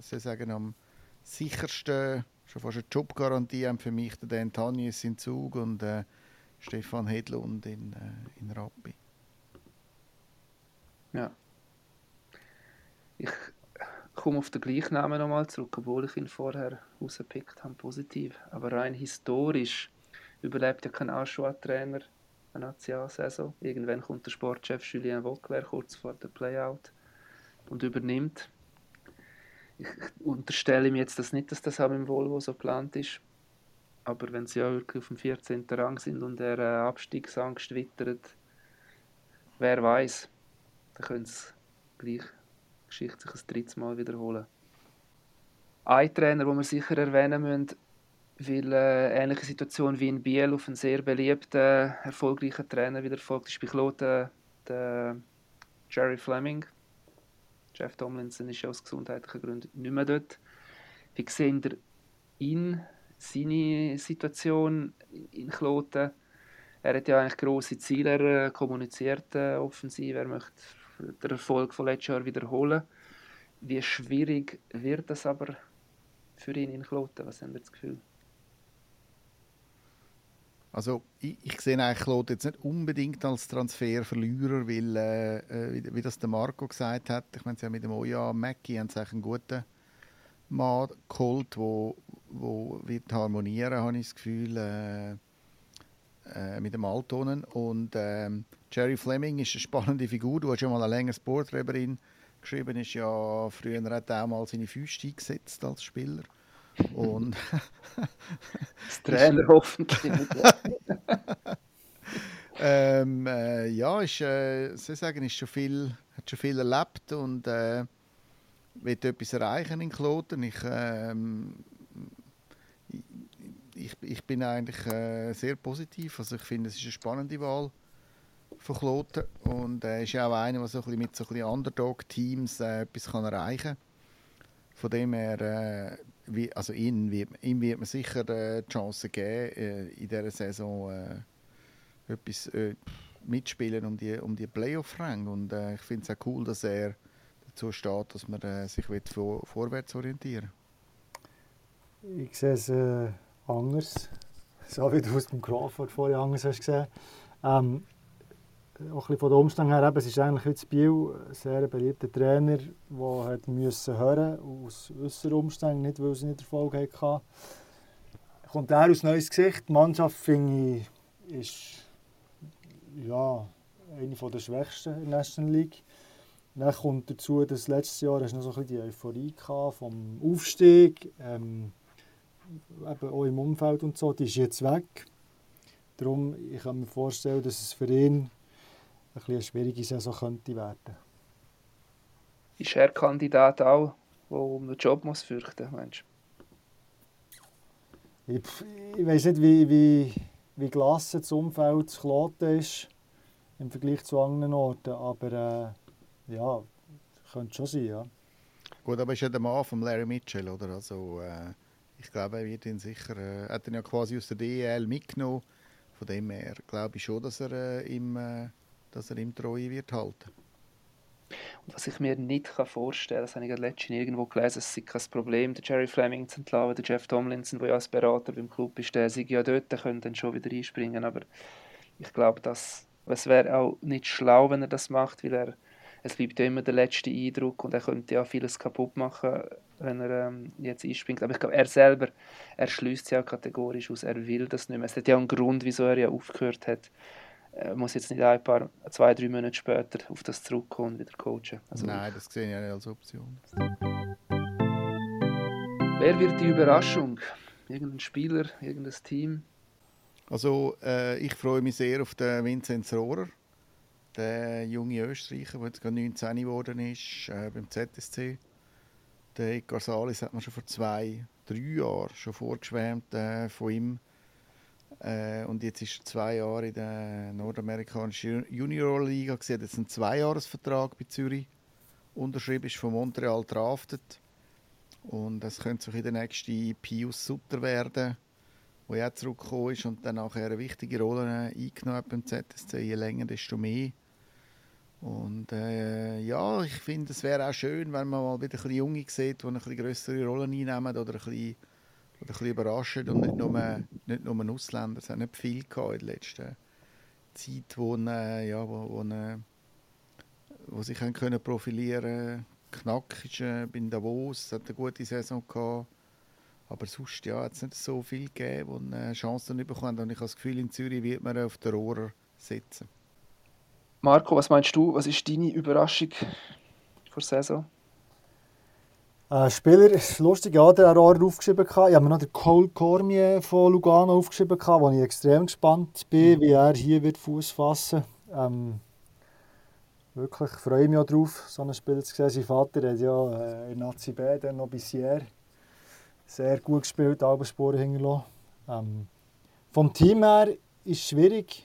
sagen, am sichersten, schon fast eine Jobgarantie haben für mich der Dan in Zug und äh, Stefan Hedlund in, äh, in Rappi. Ja. Ich komme auf den gleichen Namen nochmal zurück, obwohl ich ihn vorher rausgepickt habe, positiv. Aber rein historisch überlebt ja kein Aschua-Trainer eine Nationalsaison. Irgendwann kommt der Sportchef Julien Vauclair kurz vor dem Playout und übernimmt. Ich unterstelle ihm jetzt das nicht, dass das auch im Volvo so geplant ist. Aber wenn sie ja wirklich auf dem 14. Rang sind und er äh, Abstiegsangst wittert, wer weiß, dann können sie gleich Geschichte sich ein drittes Mal wiederholen. Ein Trainer, den wir sicher erwähnen müssen, weil äh, ähnliche Situation wie in Biel auf einen sehr beliebten, erfolgreichen Trainer wieder folgt, ist bei Kloten der Jerry Fleming. Jeff Tomlinson ist ja aus gesundheitlichen Gründen nicht mehr dort. Wie sehen ihr ihn, seine Situation in Kloten? Er hat ja eigentlich grosse Ziele, er kommuniziert äh, offensiv, er möchte den Erfolg von letztes Jahr wiederholen. Wie schwierig wird das aber für ihn in Kloten? Was haben Sie das Gefühl? Also ich, ich sehe eigentlich Claude jetzt nicht unbedingt als Transferverlierer, weil, äh, äh, wie, wie, das der Marco gesagt hat, ich meine, sie haben mit dem Oja Mackie haben sie einen guten Mann geholt, wo, wo wird harmonieren, habe ich das Gefühl, äh, äh, mit dem Altonen. Und ähm, Jerry Fleming ist eine spannende Figur. Du hast ja mal ein längeres Porträt geschrieben. Ist ja, früher hat er auch mal seine Füße eingesetzt als Spieler. Und das Trainer hoffentlich. ähm, äh, ja, ist, äh, soll sagen, ist schon viel, hat schon viel erlebt und äh, will etwas erreichen in Kloten. Ich, ähm, ich, ich bin eigentlich äh, sehr positiv. Also ich finde, es ist eine spannende Wahl von Kloten und er äh, ist ja auch einer, der so ein bisschen mit so Underdog-Teams äh, etwas kann erreichen kann. Von dem her, äh, wie, also ihm wird, ihm wird man sicher äh, die Chance geben, äh, in dieser Saison äh, etwas äh, mitspielen um die, um die Playoff-Ränge. Und äh, ich finde es auch cool, dass er dazu steht, dass man äh, sich vor, vorwärts orientieren Ich sehe es äh, anders. So wie du es beim Crawford vorher anders hast gesehen. Ähm, auch ein von den Umständen her, eben, es ist eigentlich heute Biel ein sehr beliebter Trainer, der hat müssen hören aus äußeren Umständen, nicht weil sie nicht Erfolg hatten. Kommt er aus neues Gesicht. Die Mannschaft, finde ich, ist ja, eine der schwächsten in der National League. Dann kommt dazu, dass letztes Jahr noch so ein bisschen die Euphorie vom Aufstieg, ähm, eben auch im Umfeld und so, die ist jetzt weg. Darum, ich kann mir vorstellen, dass es für ihn ein eine schwierige Saison könnte werden. Ist er Kandidat auch, der um den Job muss fürchten muss, Ich, ich weiß nicht, wie, wie, wie gelassen das Umfeld zu Kloten ist im Vergleich zu anderen Orten, aber äh, ja, könnte schon sein, ja. Gut, aber ist ja der Mann von Larry Mitchell, oder? Also, äh, ich glaube, er wird ihn sicher, äh, hat ihn ja quasi aus der DEL mitgenommen. Von dem her glaube ich schon, dass er, äh, ihm, äh, dass er ihm treu wird halten. Und was ich mir nicht vorstellen kann, das habe ich letztens irgendwo gelesen, es ist kein Problem, der Jerry Fleming zu entlassen, der Jeff Tomlinson, der ja als Berater beim Club ist, der sei ja dort, der könnte dann schon wieder einspringen, aber ich glaube, dass es wäre auch nicht schlau, wenn er das macht, weil er, es bleibt ja immer der letzte Eindruck und er könnte ja vieles kaputt machen, wenn er ähm, jetzt einspringt. Aber ich glaube, er selber, er schließt ja kategorisch aus, er will das nicht mehr. Es hat ja einen Grund, wieso er ja aufgehört hat. Er muss jetzt nicht ein paar, zwei, drei Monate später auf das zurückkommen und wieder coachen. Also Nein, das sehe ich ja nicht als Option. Wer wird die Überraschung? Irgendein Spieler, irgendein Team? Also äh, ich freue mich sehr auf den Vinzenz Rohrer, der junge Österreicher, der jetzt gerade 19 geworden ist äh, beim ZSC. Der Edgar Salis hat man schon vor zwei, drei Jahren schon vorgeschwärmt äh, von ihm. Äh, und jetzt ist er zwei Jahre in der nordamerikanischen Junior Liga gesehen. Jetzt einen Zweijahresvertrag bei Zürich unterschrieben, ist von Montreal draftet. Und es könnte so in der nächste Pius Sutter werden wo er zurückgekommen ist und dann nachher eine wichtige Rolle eingenommen hat beim ZSC. Je länger, desto mehr. Und äh, ja, ich finde, es wäre auch schön, wenn man mal wieder ein bisschen Junge sieht, die eine bisschen größere Rollen einnehmen oder ein bisschen, oder ein bisschen überraschen und nicht nur, nicht nur Ausländer. Es hat nicht viel gehabt in der letzten Zeit, wo, äh, ja, wo, wo, äh, wo sie können profilieren. Knack ist äh, bei Davos, hat eine gute Saison gehabt. Aber sonst ja, hat es nicht so viel gegeben, die eine Chance bekommen Und ich habe das Gefühl, in Zürich wird man auf der Rohrer sitzen. Marco, was meinst du? Was ist deine Überraschung vor der Saison? Äh, Spieler, lustig, ja, der Rohrer aufgeschrieben. Ich habe mir noch den Cole Cormier von Lugano aufgeschrieben, wo ich extrem gespannt bin, mhm. wie er hier wird Fuß fassen ähm, Wirklich freue ich mich auch darauf, so einen Spieler zu sehen. Sein Vater hat ja äh, in Nazi B, dann noch bis hier sehr gut gespielt, alle Spuren hinterlassen. Ähm, vom Team her ist es schwierig.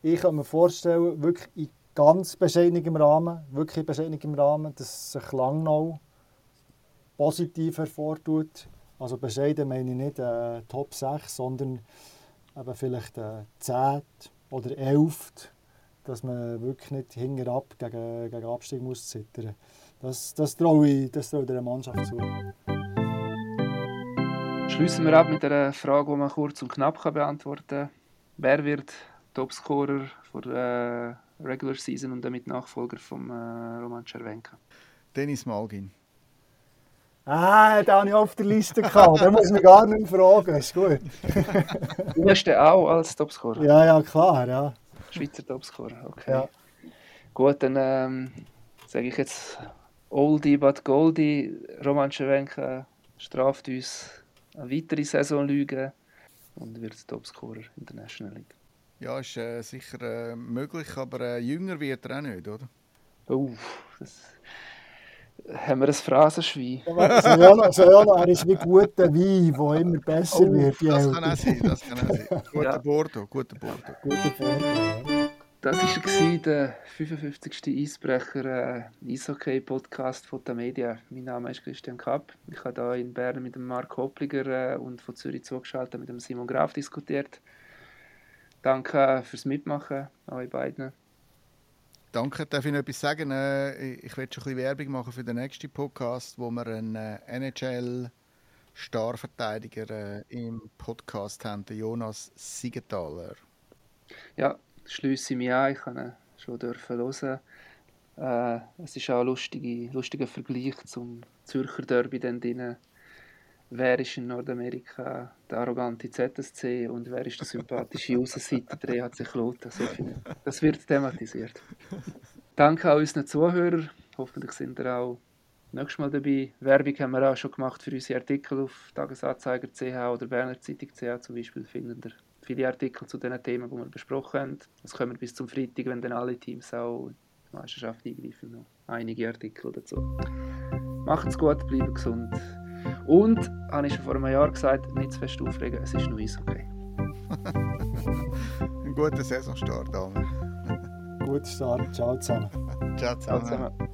Ich kann mir vorstellen, wirklich in ganz bescheidenem Rahmen, wirklich bescheidenem Rahmen, dass sich Langnau positiv hervortut. Also bescheiden meine ich nicht äh, Top 6, sondern eben vielleicht äh, 10 oder 11, dass man wirklich nicht hinterab gegen, gegen Abstieg muss zittern. Das, das traue ich, das traue ich der Mannschaft zu. Schließen wir ab mit einer Frage, die man kurz und knapp beantworten kann. Wer wird Topscorer der äh, Regular Season und damit Nachfolger von äh, Roman Cervenka? Dennis Malgin. Ah, den habe ich auf der Liste gehabt. Den muss man gar nicht mehr fragen. Ist gut. du hast den auch als Topscorer? Ja, ja, klar. Ja. Schweizer Topscorer, okay. Ja. Gut, dann ähm, sage ich jetzt Oldie but Goldie. Roman Cervenka straft uns eine weitere Saison lügen und wird Topscorer in der National League. Ja, ist äh, sicher äh, möglich, aber äh, jünger wird er auch nicht, oder? Oh, das haben wir ein Phrasenschwein. Sojano, er ist wie guter Wein, der immer besser oh, wird. Das kann auch sein, das kann auch sein. Guter ja. Bordeaux, guter Bordeaux. Guter Bordeaux, das war der 55. Eisbrecher äh, Eishockey-Podcast von der Media. Mein Name ist Christian Kapp. Ich habe hier in Bern mit dem Marc Hoppliger äh, und von Zürich zugeschaltet mit dem Simon Graf diskutiert. Danke fürs Mitmachen, euch beiden. Danke, darf ich noch etwas sagen? Äh, ich werde schon ein bisschen Werbung machen für den nächsten Podcast, wo wir einen äh, NHL-Starverteidiger äh, im Podcast haben, Jonas Siegenthaler. Ja, schließe ich mich an. Ich kann schon dürfen hören. Äh, es ist auch ein lustiger, lustiger Vergleich zum Zürcher Derby dann drin. Wer ist in Nordamerika der arrogante ZSC und wer ist der sympathische Außenseiter der EHC Kloten. Also das wird thematisiert. Danke an unseren Zuhörern. Hoffentlich sind ihr auch nächstes Mal dabei. Werbung haben wir auch schon gemacht für unsere Artikel auf Tagesanzeiger.ch oder Berner Zeitung.ch zum Beispiel. Finden ihr viele Artikel zu den Themen, die wir besprochen haben. Es kommen bis zum Freitag, wenn dann alle Teams auch in die Meisterschaft eingreifen, noch einige Artikel dazu. Macht's gut, bleibt gesund. Und, habe ich schon vor einem Jahr gesagt, nicht zu fest aufregen, es ist noch okay. Ein guter Saisonstart, Daniel. Guter Start. Ciao zusammen. Ciao zusammen. Ciao zusammen.